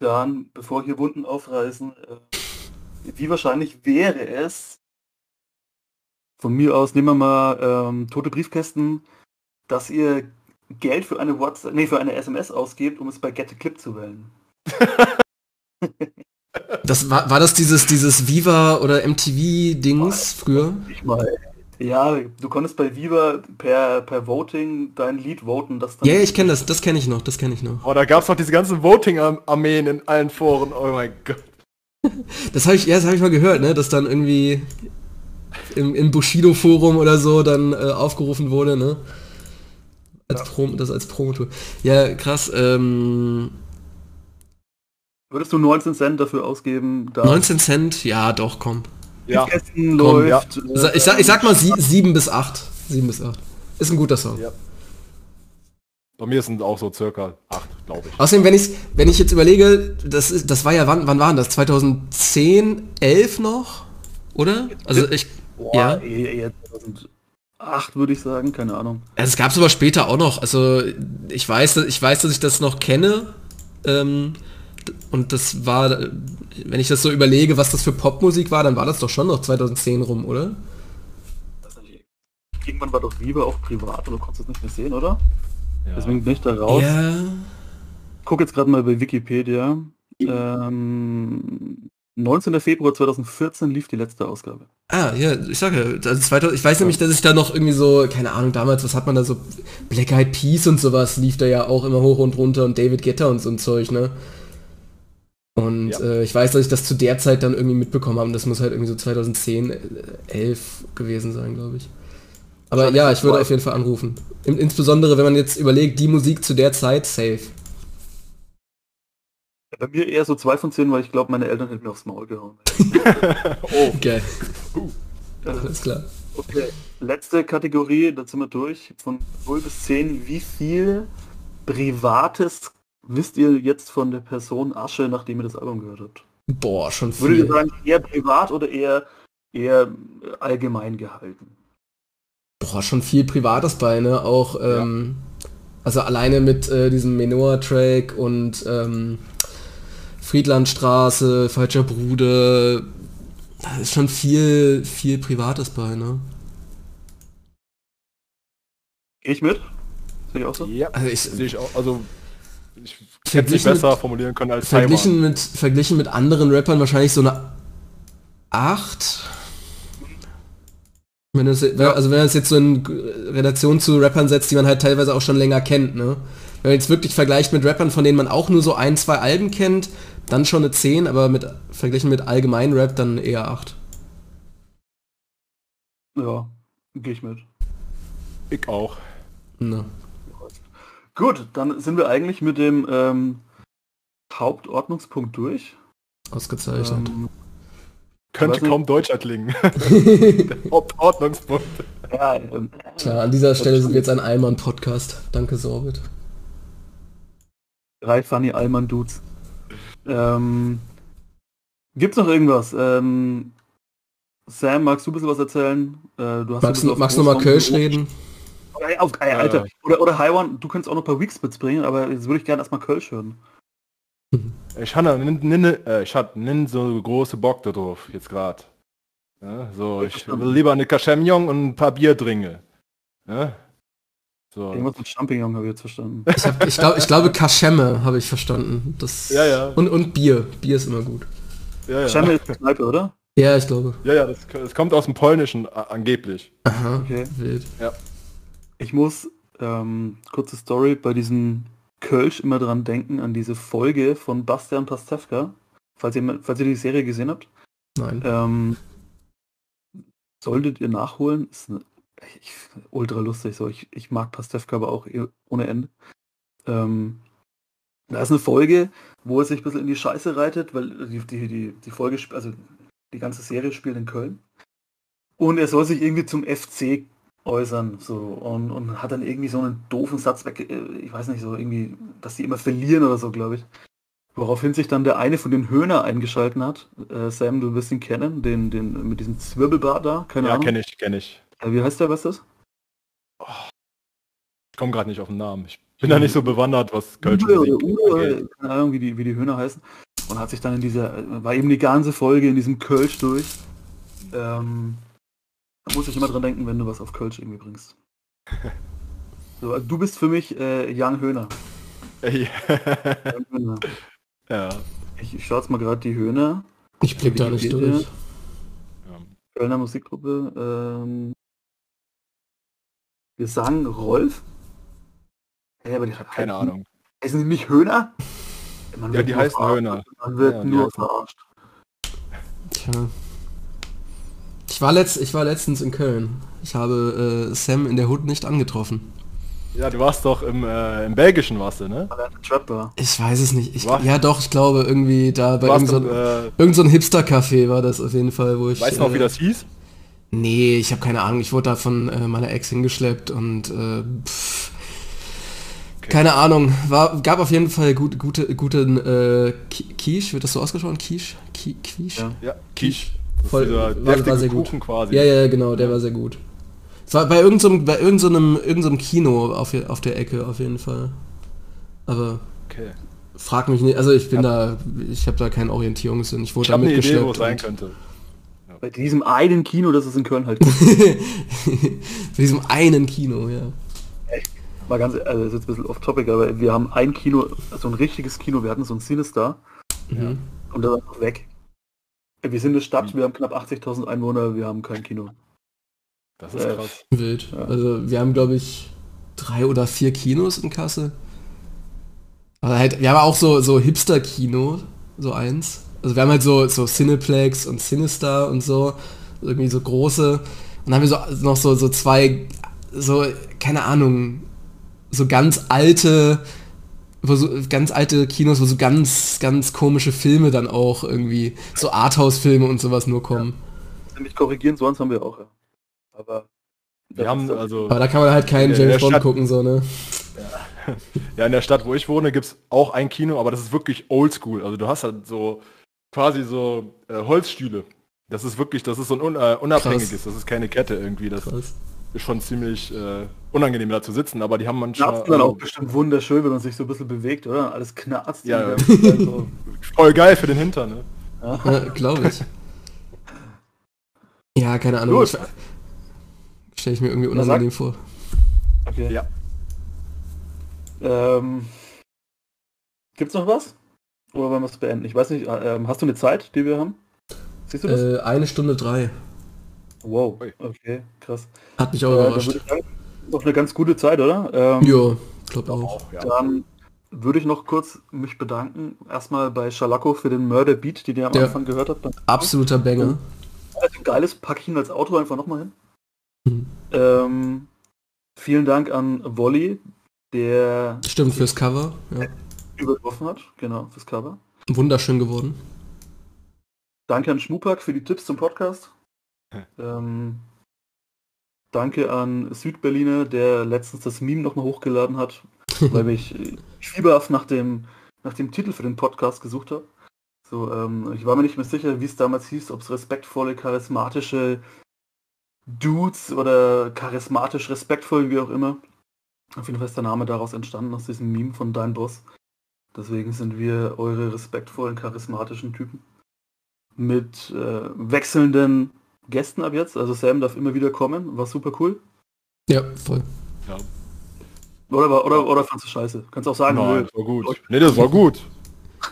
Dann, bevor hier Wunden aufreißen, äh, wie wahrscheinlich wäre es, von mir aus nehmen wir mal ähm, tote Briefkästen, dass ihr Geld für eine WhatsApp, nee, für eine SMS ausgebt, um es bei Get a Clip zu wählen. [LAUGHS] Das war, war das dieses, dieses Viva oder MTV-Dings früher? Ich mal. Ja, du konntest bei Viva per, per Voting dein Lied voten, das dann Ja, yeah, ich kenne das, das kenne ich noch, das kenne ich noch. Oh, da gab es noch diese ganzen Voting-Armeen in allen Foren. Oh mein Gott. [LAUGHS] Das habe ich, ja, das habe ich mal gehört, ne, dass dann irgendwie im, im Bushido-Forum oder so dann äh, aufgerufen wurde, ne? Als ja. Prom das als Promotool. Ja, krass. Ähm, Würdest du 19 Cent dafür ausgeben? 19 Cent? Ja, doch, komm. Ja. Komm. Läuft, ja. Äh, ich, sag, ich sag mal 7 ähm, bis 8. 7 bis 8. Ist ein guter Song. Ja. Bei mir sind auch so circa 8, glaube ich. Außerdem, wenn ich, wenn ich jetzt überlege, das, ist, das war ja, wann, wann waren das? 2010, 11 noch? Oder? Also ich... Boah, ja. Eh, eh, jetzt, 8, würde ich sagen, keine Ahnung. Es gab es aber später auch noch. Also ich weiß, ich weiß, dass ich das noch kenne. Ähm, und das war, wenn ich das so überlege, was das für Popmusik war, dann war das doch schon noch 2010 rum, oder? Irgendwann war doch Viva auch privat, oder konntest du es nicht mehr sehen, oder? Ja. Deswegen bin ich da raus. Ja. Guck jetzt gerade mal bei Wikipedia. Hm. Ähm, 19. Februar 2014 lief die letzte Ausgabe. Ah, ja, ich sage, also 2000, ich weiß nämlich, dass ich da noch irgendwie so, keine Ahnung, damals, was hat man da so, Black Eyed Peas und sowas lief da ja auch immer hoch und runter und David Guetta und so ein Zeug, ne? Und Ja. äh, ich weiß, dass ich das zu der Zeit dann irgendwie mitbekommen habe. Das muss halt irgendwie so 2010, äh, 11 gewesen sein, glaube ich. Aber ja, ich würde auf jeden Fall anrufen. In, insbesondere, wenn man jetzt überlegt, die Musik zu der Zeit, safe. Bei mir eher so 2 von 10, weil ich glaube, meine Eltern hätten mir aufs Maul gehauen. [LAUGHS] oh, Geil, Äh, alles klar. okay, letzte Kategorie, da sind wir durch. Von 0 bis 10, wie viel Privates wisst ihr jetzt von der Person Asche, nachdem ihr das Album gehört habt? Boah, schon Würdet ihr viel. sagen, eher privat oder eher, eher allgemein gehalten? Boah, schon viel Privates bei, ne? Auch, ähm, also alleine mit äh, diesem Menor-Track und ähm, Friedlandstraße, Falscher Bruder, da ist schon viel, viel Privates bei, ne? Gehe ich mit? Sehe ich auch so? ja, Also ich, sehe ich auch. Also, ich hätte es nicht Verglichen besser mit- formulieren können als verglichen Taiwan. mit, verglichen mit anderen Rappern wahrscheinlich so eine 8. Wenn es, also wenn man es jetzt so in Relation zu Rappern setzt, die man halt teilweise auch schon länger kennt, ne? Wenn man jetzt wirklich vergleicht mit Rappern, von denen man auch nur so ein, zwei Alben kennt, dann schon eine 10, aber mit verglichen mit allgemein Rap dann eher 8. Ja, gehe ich mit. Ich auch. Ne. Gut, dann sind wir eigentlich mit dem ähm, Hauptordnungspunkt durch. Ausgezeichnet. Ähm, Könnte kaum deutscher klingen. [LAUGHS] Hauptordnungspunkt. ja, ähm, Klar, an dieser Stelle sind wir jetzt ein Allmann-Podcast. Danke, Sorbit. drei Funny Allmann Dudes. Ähm, gibt's noch irgendwas? Ähm, Sam, magst du ein bisschen was erzählen? Äh, du hast Magst, du- magst du mal Großraum- Kölsch reden? Ey, auf, ey, Alter. Oder, oder Haiwan, du könntest auch noch ein paar Weeks mitbringen, aber jetzt würde ich gerne erstmal Kölsch hören. [LAUGHS] Ich hatte nin, nin, äh, ich hatte nin so große Bock da drauf, jetzt gerade. Ja, so, ich will lieber eine Kaschemjong und ein paar Bier trinken. Ja? So. Irgendwas mit Champignon habe ich jetzt verstanden. Ich, hab, ich, glaub, ich glaube, Kaschemme habe ich verstanden. Das, Ja, ja. Und, und Bier. Bier ist immer gut. Ja, ja. Scheinbar ist Kneipe, oder? Ja, ich glaube. Ja, ja, das, das kommt aus dem Polnischen a- angeblich. Aha, Okay. wild. Ich muss, ähm, kurze Story, bei diesem Kölsch immer dran denken, an diese Folge von Bastian Pastewka. Falls ihr, falls ihr die Serie gesehen habt. Nein. Ähm, solltet ihr nachholen. Ist eine, ich, ultra lustig. So. Ich, ich mag Pastewka aber auch eh ohne Ende. Ähm, da ist eine Folge, wo er sich ein bisschen in die Scheiße reitet, weil die, die, die, die Folge, also die ganze Serie spielt in Köln. Und er soll sich irgendwie zum FC äußern so und, und hat dann irgendwie so einen doofen Satz weg, äh, ich weiß nicht, so irgendwie, dass die immer verlieren oder so, glaube ich. Woraufhin sich dann der eine von den Höhner eingeschalten hat. Äh, Sam, du wirst ihn kennen, den, den mit diesem Zwirbelbart da, keine ja, Ahnung. Ja, kenne ich, kenne ich. Äh, wie heißt der, was ist das? Oh, ich komme gerade nicht auf den Namen. Ich bin da nicht so bewandert, was Kölsch Uwe, Musik Uwe, keine Ahnung, wie die, wie die Höhner heißen. Und hat sich dann in dieser, war eben die ganze Folge in diesem Kölsch durch. Ähm, da muss ich immer dran denken, wenn du was auf Kölsch irgendwie bringst. [LAUGHS] So, also du bist für mich äh, Jan Höhner. Jan Höhner. Ja. Ich, ich schaue jetzt mal gerade die Höhner. Ich blick da nicht durch. Kölner Musikgruppe. Ähm, Gesang Rolf? Hey, aber die hat keine halt, Ahnung. Heißen die nicht Höhner? Man ja, die heißen Höhner. Man wird ja, nur verarscht. Tja. Ich war, letzt, ich war letztens in Köln. Ich habe äh, Sam in der Hut nicht angetroffen. Ja, du warst doch im, äh, im Belgischen, warst du, ne? Ich weiß es nicht. Ich, ja doch, ich glaube irgendwie da bei irgendeinem so, äh, irgend so Hipster-Café war das auf jeden Fall, wo ich... Weißt du noch, wie äh, das hieß? Nee, ich habe keine Ahnung. Ich wurde da von äh, meiner Ex hingeschleppt und äh, pff, okay. keine Ahnung. War, gab auf jeden Fall gut, gute, guten äh, Quiche, wird das so ausgesprochen? Quiche? Quiche? Ja, ja Quiche. Voll, war, war sehr gut. Quasi. Ja, ja, genau, der war sehr gut. Es war bei irgendeinem bei irgendeinem irgendeinem Kino auf, auf der Ecke auf jeden Fall. Aber okay. frag mich nicht, also ich bin ja. da, ich habe da keinen Orientierungssinn. Ich wurde ich da mitgeschleppt. Idee, wo es sein könnte. Bei diesem einen Kino, das es in Köln halt gibt. [LAUGHS] Bei diesem einen Kino, ja. Echt? Mal ganz, also das ist jetzt ein bisschen off topic, aber wir haben ein Kino, so ein richtiges Kino, wir hatten so ein Sinister. Mhm. Und das ist weg. Wir sind eine Stadt, wir haben knapp 80.000 Einwohner, wir haben kein Kino. Das ist äh, krass. Wild. Ja. Also wir haben, glaube ich, drei oder vier Kinos in Kasse. Aber halt, wir haben auch so, so Hipster-Kino, so eins. Also wir haben halt so, so Cineplex und Sinister und so, irgendwie so große. Und dann haben wir so noch so, so zwei, so, keine Ahnung, so ganz alte wo so ganz alte Kinos, wo so ganz, ganz komische Filme dann auch irgendwie, so Arthouse-Filme und sowas nur kommen. Ja. Mich korrigieren, sonst haben wir auch, ja. Aber wir haben also. Aber da kann man halt keinen James Bond Stadt, gucken, so, ne? Ja. [LAUGHS] ja, in der Stadt, wo ich wohne, gibt es auch ein Kino, aber das ist wirklich oldschool. Also du hast halt so quasi so äh, Holzstühle. Das ist wirklich, das ist so ein un, äh, unabhängiges, Krass. das ist keine Kette irgendwie. Das Krass ist schon ziemlich äh, unangenehm da zu sitzen, aber die haben manchmal... Knarzt dann auch bestimmt wunderschön, wenn man sich so ein bisschen bewegt, oder? Alles knarzt. Ja, ja. so. [LAUGHS] voll geil für den Hintern, ne? Ja, glaube ich. Ja, keine Ahnung. Stelle ich mir irgendwie unangenehm vor. Okay. Ja. Ähm, gibt's noch was? Oder wollen wir es beenden? Ich weiß nicht, äh, ähm, hast du eine Zeit, die wir haben? Siehst du das? Äh, eine Stunde drei. Wow, okay, krass. Hat mich auch äh, überrascht. Sagen, noch eine ganz gute Zeit, oder? Ähm, ja, glaube auch. Ja. Dann würde ich noch kurz mich bedanken. Erstmal bei Schalako für den Murder Beat, den ihr am ja. Anfang gehört habt. Absoluter Banger. Also geiles, packe ich ihn als Auto einfach nochmal hin. Mhm. Ähm, vielen Dank an Wolli, der... Stimmt, fürs Cover. Ja. Übertroffen hat, genau, fürs Cover. Wunderschön geworden. Danke an Schmupack für die Tipps zum Podcast. Ähm, danke an Südberliner, der letztens das Meme nochmal hochgeladen hat, [LAUGHS] weil ich fieberhaft nach dem, nach dem Titel für den Podcast gesucht habe. So, ähm, ich war mir nicht mehr sicher, wie es damals hieß, ob es respektvolle, charismatische Dudes oder charismatisch respektvoll, wie auch immer. Auf jeden Fall ist der Name daraus entstanden, aus diesem Meme von Dein Boss. Deswegen sind wir eure respektvollen, charismatischen Typen. Mit äh, wechselnden Gästen ab jetzt. Also Sam darf immer wieder kommen, war super cool. Ja, voll. Ja. Oder, oder, oder fandst du scheiße? Kannst auch sagen, Nein, das war gut. Nee, das war gut.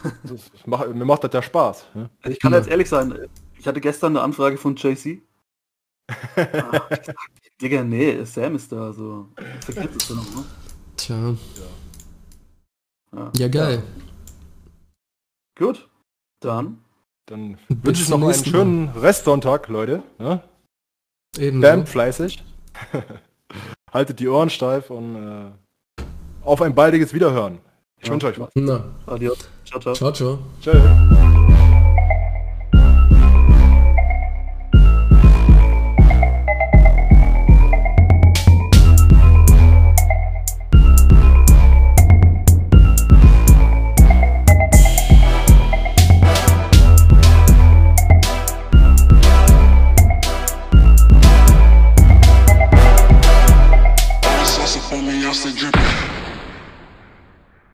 [LAUGHS] das macht, mir macht das ja Spaß. Ne? Also ich kann ja. jetzt ehrlich sein, ich hatte gestern eine Anfrage von JC. [LAUGHS] ah, Digga, nee, Sam ist da, so. Vergiss es noch, ne? Tja. Ja, ja geil. Ja. Gut, dann dann wünsche ich noch einen schönen Restsonntag, Leute. Ne? Eben. Bam, fleißig. [LAUGHS] Haltet die Ohren steif und äh, auf ein baldiges Wiederhören. Ich ja. wünsche euch was. Na. Adios. Ciao, ciao. Ciao, ciao. Ciao.